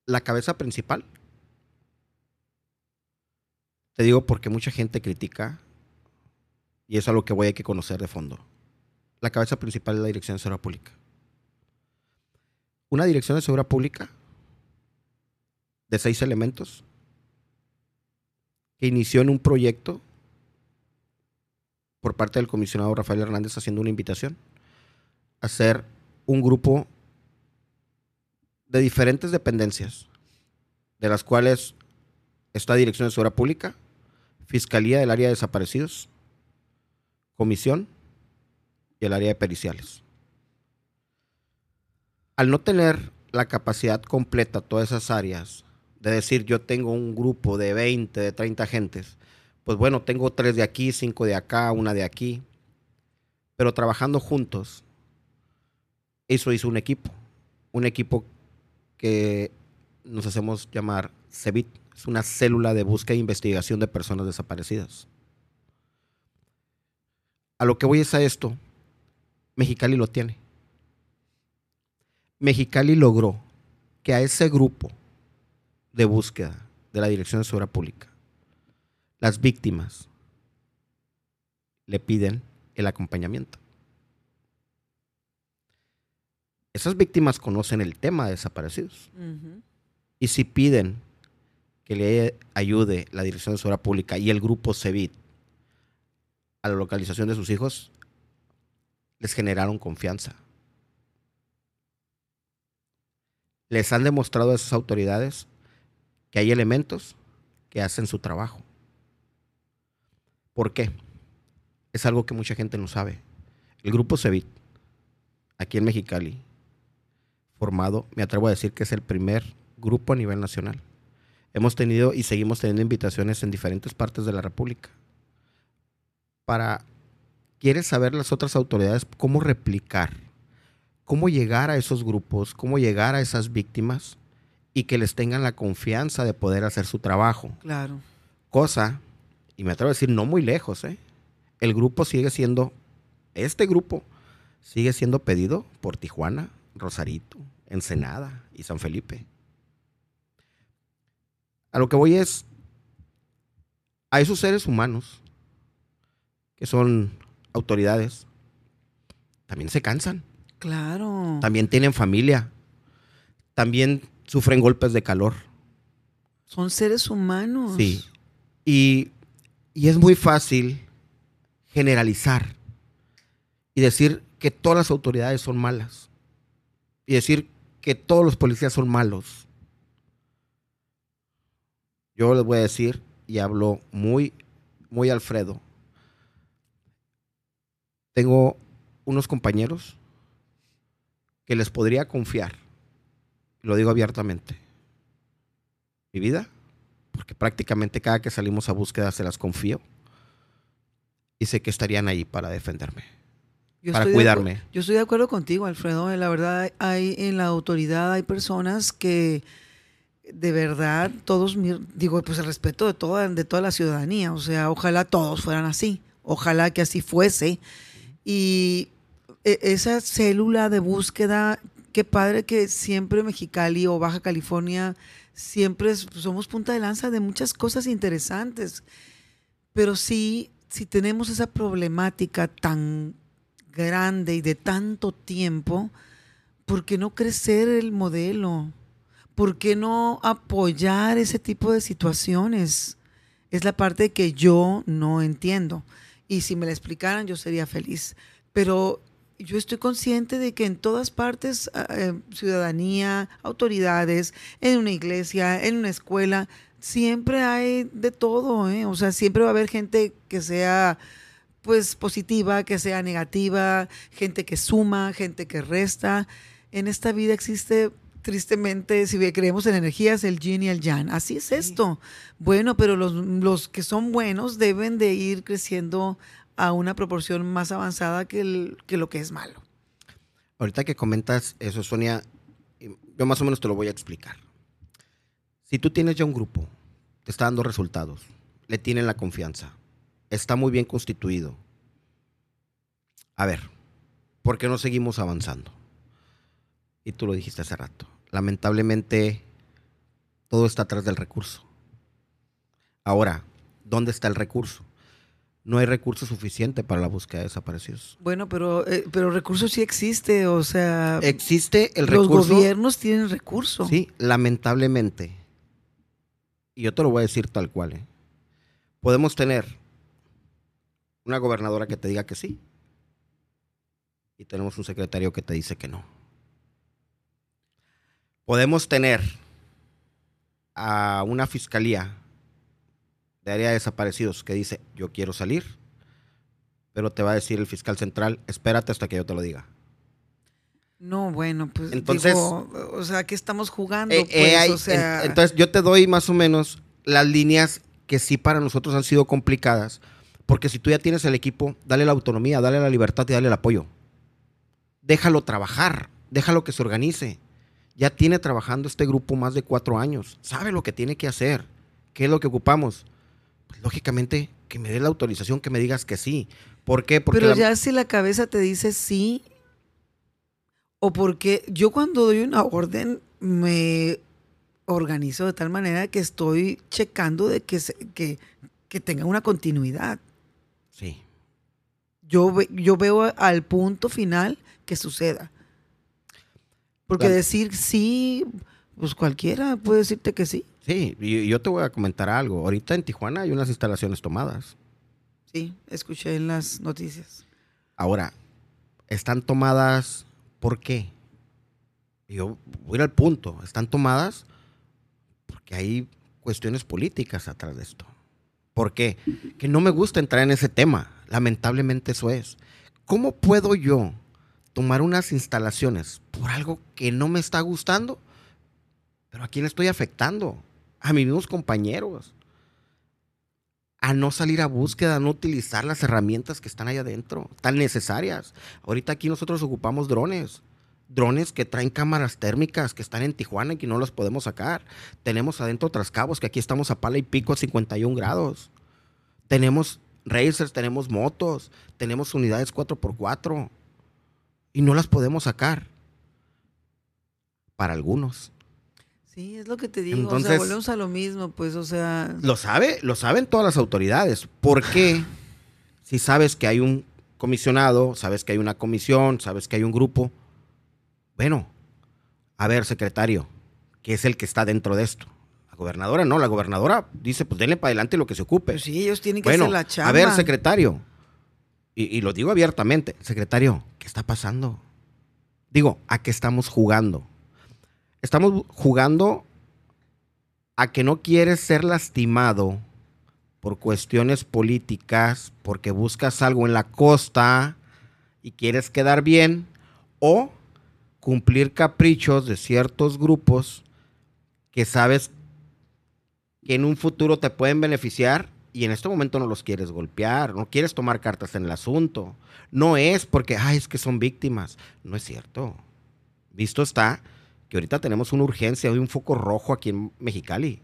la cabeza principal, te digo porque mucha gente critica, y es algo que voy a que conocer de fondo, la cabeza principal es la Dirección de Seguridad Pública. Una Dirección de Seguridad Pública de seis elementos que inició en un proyecto por parte del comisionado Rafael Hernández haciendo una invitación a hacer un grupo de diferentes dependencias, de las cuales está Dirección de Seguridad Pública, Fiscalía del Área de Desaparecidos, Comisión y el área de periciales. Al no tener la capacidad completa todas esas áreas de decir yo tengo un grupo de 20, de 30 gentes, pues bueno, tengo tres de aquí, cinco de acá, una de aquí, pero trabajando juntos, eso hizo un equipo, un equipo que nos hacemos llamar CEBIT, es una célula de búsqueda e investigación de personas desaparecidas. A lo que voy es a esto, Mexicali lo tiene. Mexicali logró que a ese grupo de búsqueda de la Dirección de Seguridad Pública las víctimas le piden el acompañamiento. Esas víctimas conocen el tema de desaparecidos. Y si piden que le ayude la Dirección de Seguridad Pública y el grupo CEVIT a la localización de sus hijos, les generaron confianza. Les han demostrado a esas autoridades que hay elementos que hacen su trabajo. ¿Por qué? Es algo que mucha gente no sabe. El grupo CEVIT, aquí en Mexicali, formado, me atrevo a decir que es el primer grupo a nivel nacional. Hemos tenido y seguimos teniendo invitaciones en diferentes partes de la República. Para, ¿quieres saber las otras autoridades cómo replicar? ¿Cómo llegar a esos grupos? ¿Cómo llegar a esas víctimas? Y que les tengan la confianza de poder hacer su trabajo. Claro. Cosa, y me atrevo a decir, no muy lejos, ¿eh? El grupo sigue siendo, este grupo sigue siendo pedido por Tijuana, Rosarito, Ensenada y San Felipe. A lo que voy es, a esos seres humanos, que son autoridades, también se cansan. Claro. También tienen familia. También sufren golpes de calor. Son seres humanos. Sí. Y, y es muy fácil generalizar y decir que todas las autoridades son malas. Y decir que todos los policías son malos. Yo les voy a decir, y hablo muy, muy Alfredo. Tengo unos compañeros que les podría confiar, lo digo abiertamente, mi vida, porque prácticamente cada que salimos a búsqueda se las confío y sé que estarían ahí para defenderme, para cuidarme. yo estoy de acuerdo contigo, Alfredo. La verdad, hay en la autoridad hay personas que de verdad todos, digo, pues el respeto de toda, de toda la ciudadanía, o sea, ojalá todos fueran así, ojalá que así fuese. Y e, esa célula de búsqueda, qué padre que siempre Mexicali o Baja California, siempre somos punta de lanza de muchas cosas interesantes, pero sí, si tenemos esa problemática tan grande y de tanto tiempo, ¿por qué no crecer el modelo? ¿por qué no apoyar ese tipo de situaciones? Es la parte que yo no entiendo. Y si me la explicaran, yo sería feliz. Pero yo estoy consciente de que en todas partes, ah, eh, ciudadanía, autoridades, en una iglesia, en una escuela, siempre hay de todo, ¿eh? O sea, siempre va a haber gente que sea pues positiva, que sea negativa, gente que suma, gente que resta. En esta vida existe tristemente, si creemos en energías, el yin y el yang. Así es esto. Bueno, pero los, que son buenos deben de ir creciendo a una proporción más avanzada que, que lo que es malo. Ahorita que comentas eso, Sonia, yo más o menos te lo voy a explicar. Si tú tienes ya un grupo, te está dando resultados, le tienen la confianza, está muy bien constituido. A ver, ¿por qué no seguimos avanzando? Y tú lo dijiste hace rato. Lamentablemente, todo está atrás del recurso. Ahora, ¿dónde está el recurso? No hay recurso suficiente para la búsqueda de desaparecidos. Bueno, pero, eh, pero recurso sí existe, o sea... Existe el recurso. Los gobiernos tienen recurso. Sí, lamentablemente. Y yo te lo voy a decir tal cual. ¿eh? Podemos tener una gobernadora que te diga que sí. Y tenemos un secretario que te dice que no podemos tener a una fiscalía de área de desaparecidos que dice, yo quiero salir, pero te va a decir el fiscal central, espérate hasta que yo te lo diga. No, bueno, pues entonces, o sea, ¿qué estamos jugando? Eh, eh, pues, entonces yo te doy más o menos las líneas que sí para nosotros han sido complicadas, porque si tú ya tienes el equipo, dale la autonomía, dale la libertad y dale el apoyo. Déjalo trabajar, déjalo que se organice ya tiene trabajando este grupo más de cuatro años, sabe lo que tiene que hacer, qué es lo que ocupamos. Lógicamente, que me dé la autorización, que me digas que sí. ¿Por qué? Porque Pero ya si la cabeza te dice sí, o porque yo cuando doy una orden me organizo de tal manera que estoy checando de que, que, que tenga una continuidad. Sí. Yo, yo veo al punto final que suceda. Porque decir sí, pues cualquiera puede decirte que sí. Sí, y yo te voy a comentar algo. Ahorita en Tijuana hay unas instalaciones tomadas. Sí, escuché en las noticias. Ahora, ¿están tomadas por qué? Yo voy al punto. Están tomadas porque hay cuestiones políticas atrás de esto. ¿Por qué? Que no me gusta entrar en ese tema. Lamentablemente eso es. ¿Cómo puedo yo tomar unas instalaciones por algo que no me está gustando? Pero ¿a quién estoy afectando? A mis mismos compañeros. A no salir a búsqueda, a no utilizar las herramientas que están ahí adentro, tan necesarias. Ahorita aquí nosotros ocupamos drones drones que traen cámaras térmicas que están en Tijuana y que no los podemos sacar. Tenemos adentro otras cabos que aquí estamos a pala y pico a 51 grados. Tenemos racers, tenemos motos, tenemos unidades 4x4 y no las podemos sacar. Para algunos. Sí, es lo que te digo. Entonces, o sea, volvemos a lo mismo, pues, o sea. Lo sabe, lo saben todas las autoridades. ¿Por qué? si sabes que hay un comisionado, sabes que hay una comisión, sabes que hay un grupo, bueno, a ver, secretario, que es el que está dentro de esto. La gobernadora no, la gobernadora dice, pues denle para adelante lo que se ocupe. Pues sí, ellos tienen que hacer la chamba. A ver, secretario, y, lo digo abiertamente, secretario, ¿qué está pasando? Digo, ¿a qué estamos jugando? Estamos jugando a que no quieres ser lastimado por cuestiones políticas, porque buscas algo en la costa y quieres quedar bien, o cumplir caprichos de ciertos grupos que sabes que en un futuro te pueden beneficiar y en este momento no los quieres golpear, no quieres tomar cartas en el asunto. No es porque, ay, es que son víctimas. No es cierto. Visto está que ahorita tenemos una urgencia, hay un foco rojo aquí en Mexicali.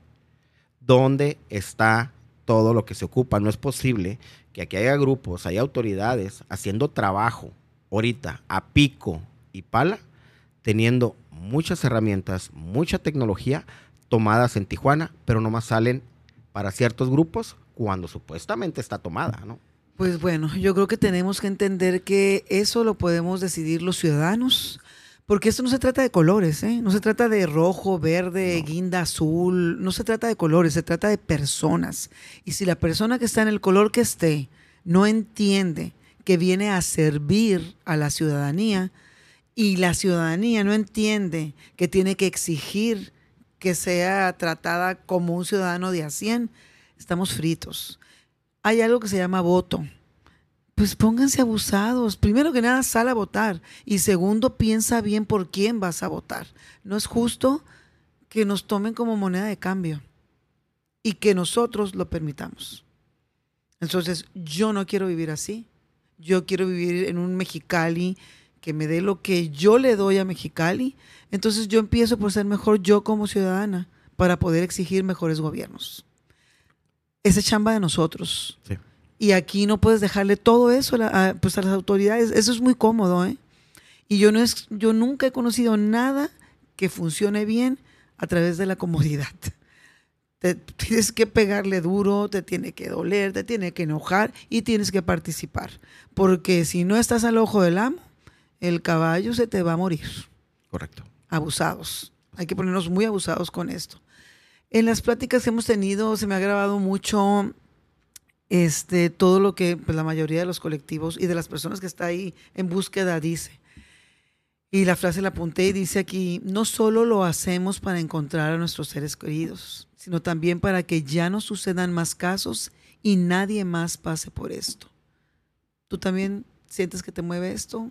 ¿Dónde está todo lo que se ocupa? No es posible que aquí haya grupos, haya autoridades haciendo trabajo ahorita a pico y pala teniendo muchas herramientas, mucha tecnología tomadas en Tijuana, pero nomás salen para ciertos grupos cuando supuestamente está tomada, ¿no? Pues bueno, yo creo que tenemos que entender que eso lo podemos decidir los ciudadanos, porque esto no se trata de colores, ¿eh? no se trata de rojo, verde, guinda, azul, no se trata de colores, se trata de personas. Y si la persona que está en el color que esté no entiende que viene a servir a la ciudadanía, y la ciudadanía no entiende que tiene que exigir que sea tratada como un ciudadano de a 100, estamos fritos. Hay algo que se llama voto. Pues pónganse abusados. Primero que nada, sal a votar. Y segundo, piensa bien por quién vas a votar. No es justo que nos tomen como moneda de cambio y que nosotros lo permitamos. Entonces, yo no quiero vivir así. Yo quiero vivir en un Mexicali que me dé lo que yo le doy a Mexicali, entonces yo empiezo por ser mejor yo como ciudadana para poder exigir mejores gobiernos. Esa chamba de nosotros. Y aquí no puedes dejarle todo eso a, pues a las autoridades. Eso es muy cómodo, ¿eh? Y yo, no es, yo nunca he conocido nada que funcione bien a través de la comodidad. Te tienes que pegarle duro, te tiene que doler, te tiene que enojar y tienes que participar. Porque si no estás al ojo del amo, el caballo se te va a morir. Correcto. Abusados. Hay que ponernos muy abusados con esto. En las pláticas que hemos tenido se me ha grabado mucho este, todo lo que pues, la mayoría de los colectivos y de las personas que está ahí en búsqueda dice. Y la frase la apunté y dice aquí, no solo lo hacemos para encontrar a nuestros seres queridos, sino también para que ya no sucedan más casos y nadie más pase por esto. ¿Tú también sientes que te mueve esto?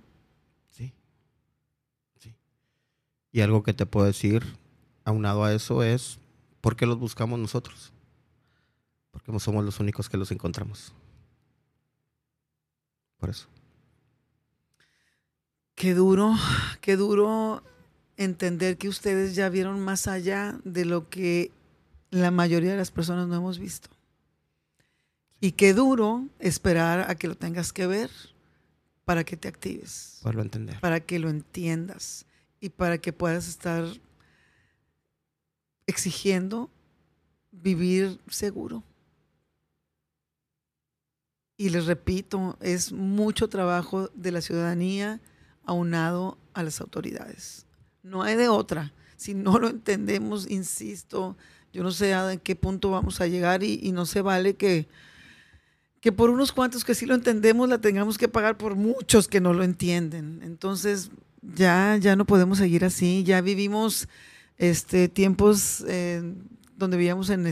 Y algo que te puedo decir, aunado a eso, es ¿por qué los buscamos nosotros? Porque somos los únicos que los encontramos. Por eso. Qué duro, qué duro entender que ustedes ya vieron más allá de lo que la mayoría de las personas no hemos visto. Y qué duro esperar a que lo tengas que ver para que te actives. Para entender. Para que lo entiendas y para que puedas estar exigiendo vivir seguro. Y les repito, es mucho trabajo de la ciudadanía aunado a las autoridades. No hay de otra. Si no lo entendemos, insisto, yo no sé a qué punto vamos a llegar y, no se vale que, que por unos cuantos que sí lo entendemos la tengamos que pagar por muchos que no lo entienden. Entonces ya, ya no podemos seguir así. Ya vivimos este, tiempos eh, donde vivíamos en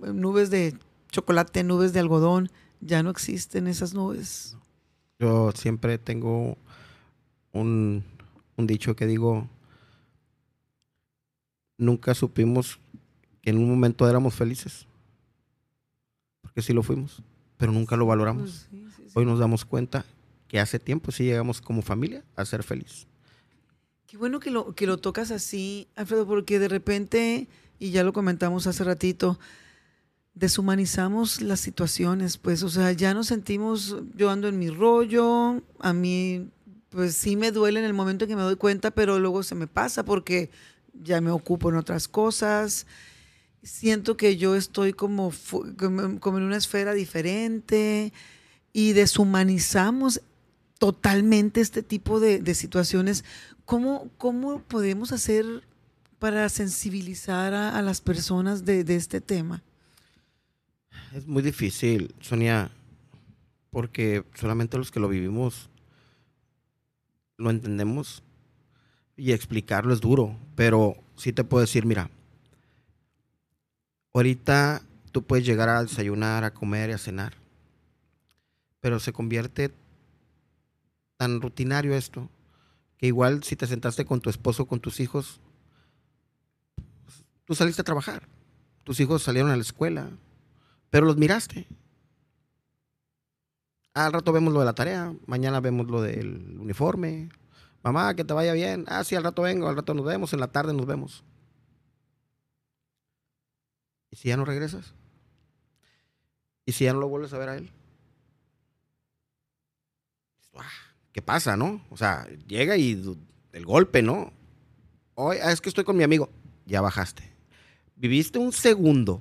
nubes de chocolate, nubes de algodón. Ya no existen esas nubes. Yo siempre tengo un, un dicho que digo, nunca supimos que en un momento éramos felices. Porque sí lo fuimos, pero nunca lo valoramos. Pues Hoy nos damos cuenta que hace tiempo sí llegamos como familia a ser felices. Qué bueno que lo, que lo tocas así, Alfredo, porque de repente, y ya lo comentamos hace ratito, deshumanizamos las situaciones, pues, o sea, ya nos sentimos, yo ando en mi rollo, a mí, pues sí me duele en el momento en que me doy cuenta, pero luego se me pasa porque ya me ocupo en otras cosas. Siento que yo estoy como, en una esfera diferente y deshumanizamos totalmente este tipo de, situaciones. ¿Cómo, ¿Cómo, podemos hacer para sensibilizar a, las personas de, este tema? Es muy difícil, Sonia, porque solamente los que lo vivimos lo entendemos y explicarlo es duro, pero sí te puedo decir, mira, ahorita tú puedes llegar a desayunar, a comer y a cenar, pero se convierte tan rutinario esto que igual si te sentaste con tu esposo, con tus hijos, tú saliste a trabajar, tus hijos salieron a la escuela, pero los miraste. Al rato vemos lo de la tarea, mañana vemos lo del uniforme, Mamá, que te vaya bien. Ah, sí, al rato vengo, al rato nos vemos, en la tarde nos vemos. ¿Y si ya no regresas? ¿Y si ya no lo vuelves a ver a él? ¿Qué pasa, no? O sea, llega y el golpe, ¿no? Hoy, ah, es que estoy con mi amigo. Ya bajaste. Viviste un segundo.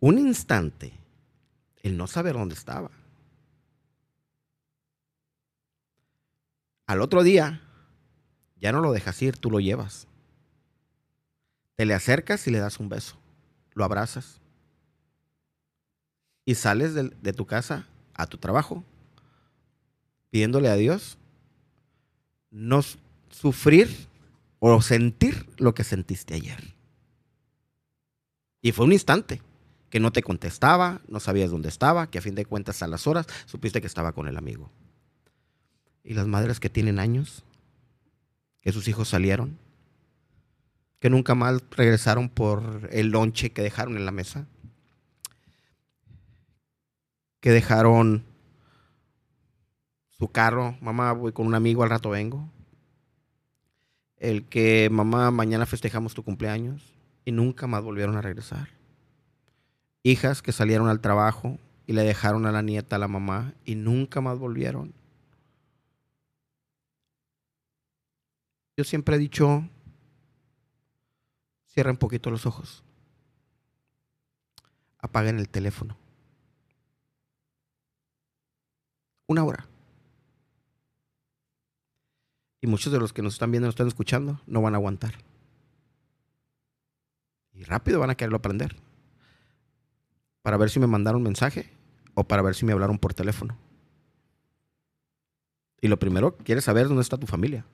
Un instante. El no saber dónde estaba. Al otro día, ya no lo dejas ir, tú lo llevas. Te le acercas y le das un beso. Lo abrazas. Y sales de tu casa a tu trabajo pidiéndole a Dios no sufrir o sentir lo que sentiste ayer. Y fue un instante que no te contestaba, no sabías dónde estaba, que a fin de cuentas a las horas supiste que estaba con el amigo. Y las madres que tienen años, que sus hijos salieron, que nunca más regresaron por el lonche que dejaron en la mesa, que dejaron su carro, mamá voy con un amigo, al rato vengo, el que mamá mañana festejamos tu cumpleaños y nunca más volvieron a regresar. Hijas que salieron al trabajo y le dejaron a la nieta a la mamá y nunca más volvieron. Yo siempre he dicho, cierren poquito los ojos, apaguen el teléfono. Una hora. Y muchos de los que nos están viendo, nos están escuchando, no van a aguantar. Y rápido van a quererlo aprender. Para ver si me mandaron mensaje o para ver si me hablaron por teléfono. Y lo primero, quieres saber dónde está tu familia.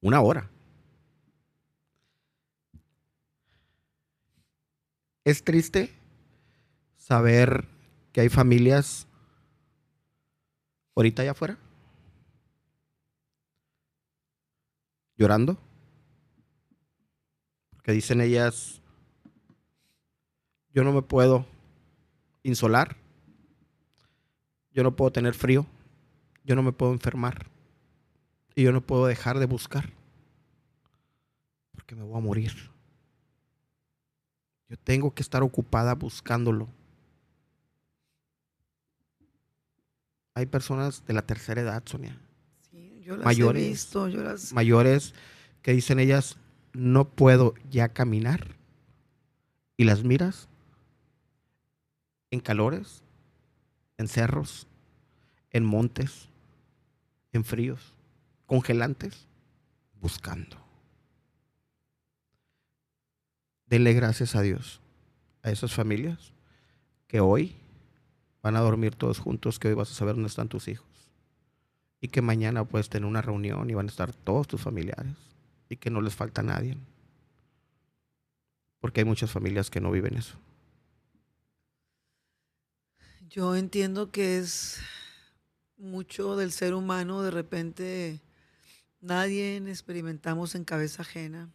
Una hora. Es triste saber que hay familias ahorita allá afuera llorando. Que dicen ellas, yo no me puedo insolar, yo no puedo tener frío, yo no me puedo enfermar. Y yo no puedo dejar de buscar. Porque me voy a morir. Yo tengo que estar ocupada buscándolo. Hay personas de la tercera edad, Sonia. Sí, yo las mayores, he visto, yo las... mayores que dicen ellas, no puedo ya caminar. Y las miras en calores, en cerros, en montes, en fríos, congelantes, buscando. Dele gracias a Dios a esas familias que hoy van a dormir todos juntos, que hoy vas a saber dónde están tus hijos. Y que mañana puedes tener una reunión y van a estar todos tus familiares. Y que no les falta nadie. Porque hay muchas familias que no viven eso. Yo entiendo que es mucho del ser humano, de repente nadie experimentamos en cabeza ajena.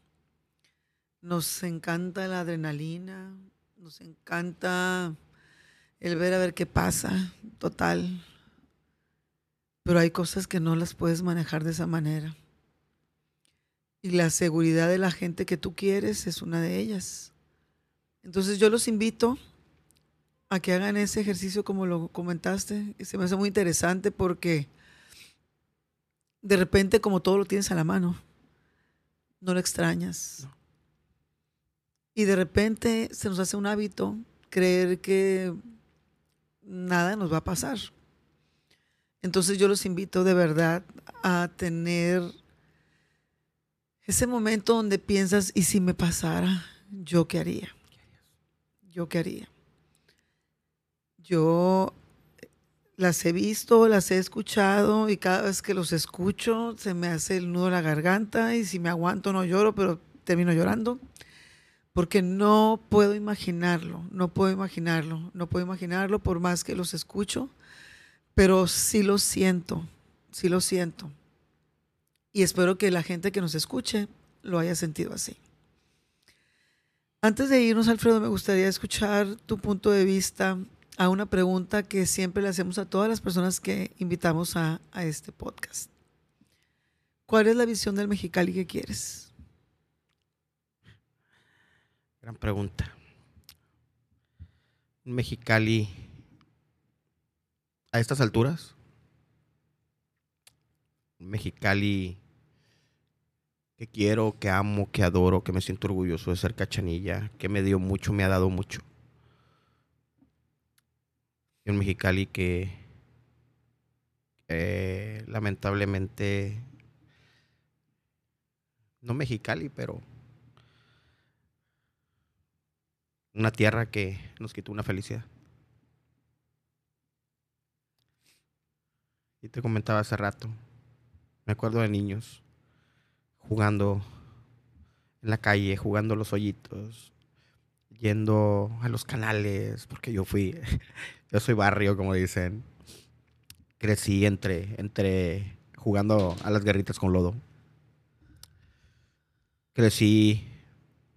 Nos encanta la adrenalina, nos encanta el ver a ver qué pasa, total. Pero hay cosas que no las puedes manejar de esa manera. Y la seguridad de la gente que tú quieres es una de ellas. Entonces yo los invito a que hagan ese ejercicio como lo comentaste. Y se me hace muy interesante porque de repente como todo lo tienes a la mano, no lo extrañas. Y de repente se nos hace un hábito creer que nada nos va a pasar. Entonces yo los invito de verdad a tener ese momento donde piensas, ¿y si me pasara? ¿Yo qué haría? ¿Yo qué haría? Yo las he visto, las he escuchado y cada vez que los escucho se me hace el nudo en la garganta y si me aguanto no lloro, pero termino llorando porque no puedo imaginarlo, no puedo imaginarlo, no puedo imaginarlo por más que los escucho, pero sí lo siento, sí lo siento. Y espero que la gente que nos escuche lo haya sentido así. Antes de irnos, Alfredo, me gustaría escuchar tu punto de vista a una pregunta que siempre le hacemos a todas las personas que invitamos a, este podcast. ¿Cuál es la visión del Mexicali que quieres? Gran pregunta. Mexicali a estas alturas. Mexicali que quiero, que amo, que adoro, que me siento orgulloso de ser cachanilla, que me dio mucho, me ha dado mucho. Un Mexicali que lamentablemente no Mexicali, pero una tierra que nos quitó una felicidad. Y te comentaba hace rato, me acuerdo de niños jugando en la calle, jugando los hoyitos, yendo a los canales, porque yo fui, yo soy barrio, como dicen. Crecí entre, entre jugando a las guerritas con lodo. Crecí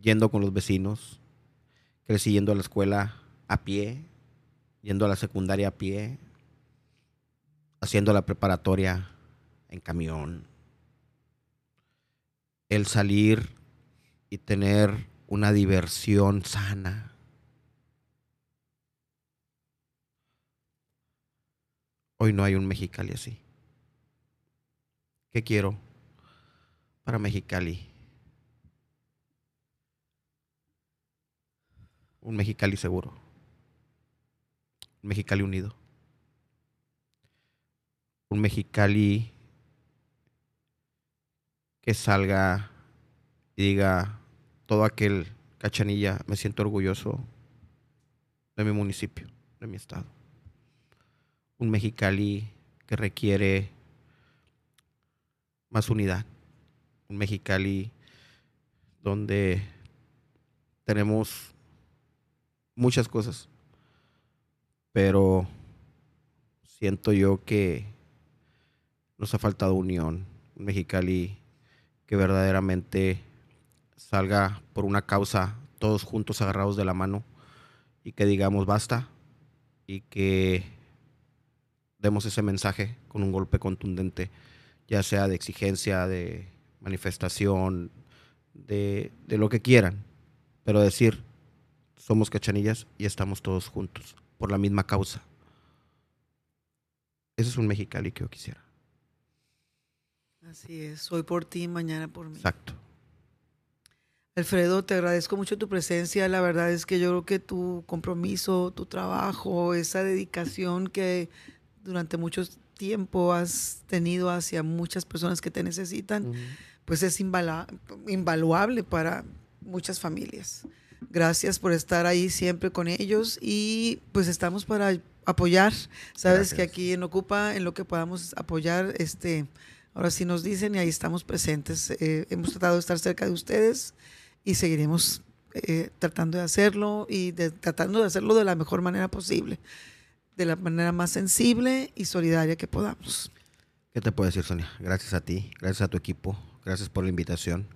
yendo con los vecinos, Crecí yendo a la escuela a pie, yendo a la secundaria a pie, haciendo la preparatoria en camión. El salir y tener una diversión sana. Hoy no hay un Mexicali así. ¿Qué quiero para Mexicali? un Mexicali seguro, un Mexicali unido, un Mexicali que salga y diga todo aquel cachanilla, me siento orgulloso de mi municipio, de mi estado. Un Mexicali que requiere más unidad. Un Mexicali donde tenemos muchas cosas. Pero siento yo que nos ha faltado unión. Un Mexicali que verdaderamente salga por una causa todos juntos agarrados de la mano y que digamos basta y que demos ese mensaje con un golpe contundente, ya sea de exigencia, de manifestación, de, de lo que quieran, pero decir, somos cachanillas y estamos todos juntos por la misma causa. Ese es un mexicali que yo quisiera. Así es, hoy por ti, mañana por mí. Exacto. Alfredo, te agradezco mucho tu presencia. La verdad es que yo creo que tu compromiso, tu trabajo, esa dedicación que durante mucho tiempo has tenido hacia muchas personas que te necesitan, pues es invaluable para muchas familias. Gracias por estar ahí siempre con ellos y pues estamos para apoyar. Sabes que aquí en Ocupa, en lo que podamos apoyar, este, ahora sí nos dicen y ahí estamos presentes. Eh, hemos tratado de estar cerca de ustedes y seguiremos eh, tratando de hacerlo y tratando de hacerlo de la mejor manera posible, de la manera más sensible y solidaria que podamos. ¿Qué te puedo decir, Sonia? Gracias a ti, gracias a tu equipo, gracias por la invitación.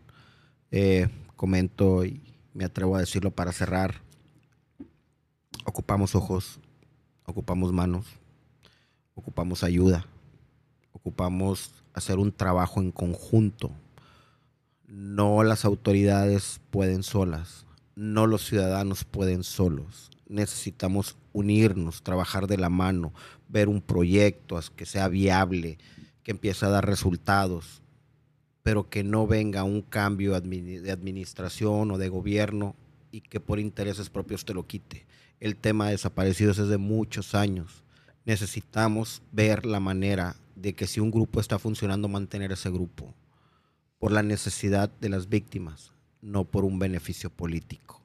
Eh, comento y me atrevo a decirlo para cerrar. Ocupamos ojos, ocupamos manos, ocupamos ayuda, ocupamos hacer un trabajo en conjunto no las autoridades pueden solas, no los ciudadanos pueden solos. Necesitamos unirnos, trabajar de la mano, ver un proyecto que sea viable, que empiece a dar resultados, pero que no venga un cambio de administración o de gobierno y que por intereses propios te lo quite. El tema de desaparecidos es de muchos años. Necesitamos ver la manera de que si un grupo está funcionando, mantener ese grupo por la necesidad de las víctimas, no por un beneficio político.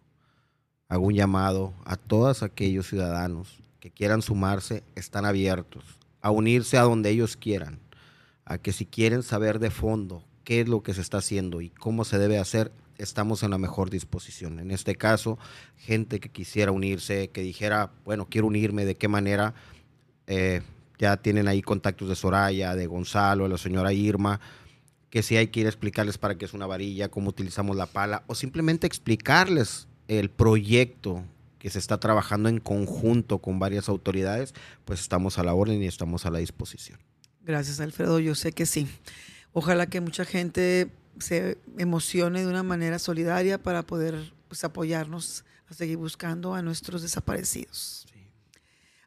Hago un llamado a todos aquellos ciudadanos que quieran sumarse, están abiertos a unirse a donde ellos quieran, a que si quieren saber de fondo qué es lo que se está haciendo y cómo se debe hacer, estamos en la mejor disposición. En este caso, gente que quisiera unirse, que dijera, bueno, quiero unirme, de qué manera, eh, ya tienen ahí contactos de Soraya, de Gonzalo, de la señora Irma, que si hay que ir explicarles para qué es una varilla, cómo utilizamos la pala, o simplemente explicarles el proyecto que se está trabajando en conjunto con varias autoridades, pues estamos a la orden y estamos a la disposición. Gracias, Alfredo. Yo sé que sí. Ojalá que mucha gente se emocione de una manera solidaria para poder pues, apoyarnos a seguir buscando a nuestros desaparecidos.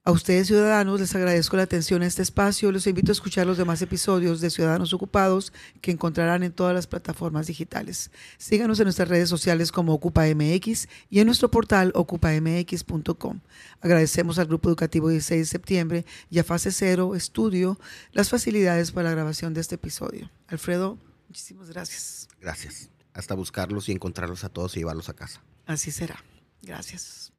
A ustedes, ciudadanos, les agradezco la atención a este espacio. Los invito a escuchar los demás episodios de Ciudadanos Ocupados que encontrarán en todas las plataformas digitales. Síganos en nuestras redes sociales como OcupaMX y en nuestro portal ocupamx.com. Agradecemos al Grupo Educativo 16 de septiembre y a Fase Cero Estudio las facilidades para la grabación de este episodio. Alfredo, muchísimas gracias. Gracias. Hasta buscarlos y encontrarlos a todos y llevarlos a casa. Así será. Gracias.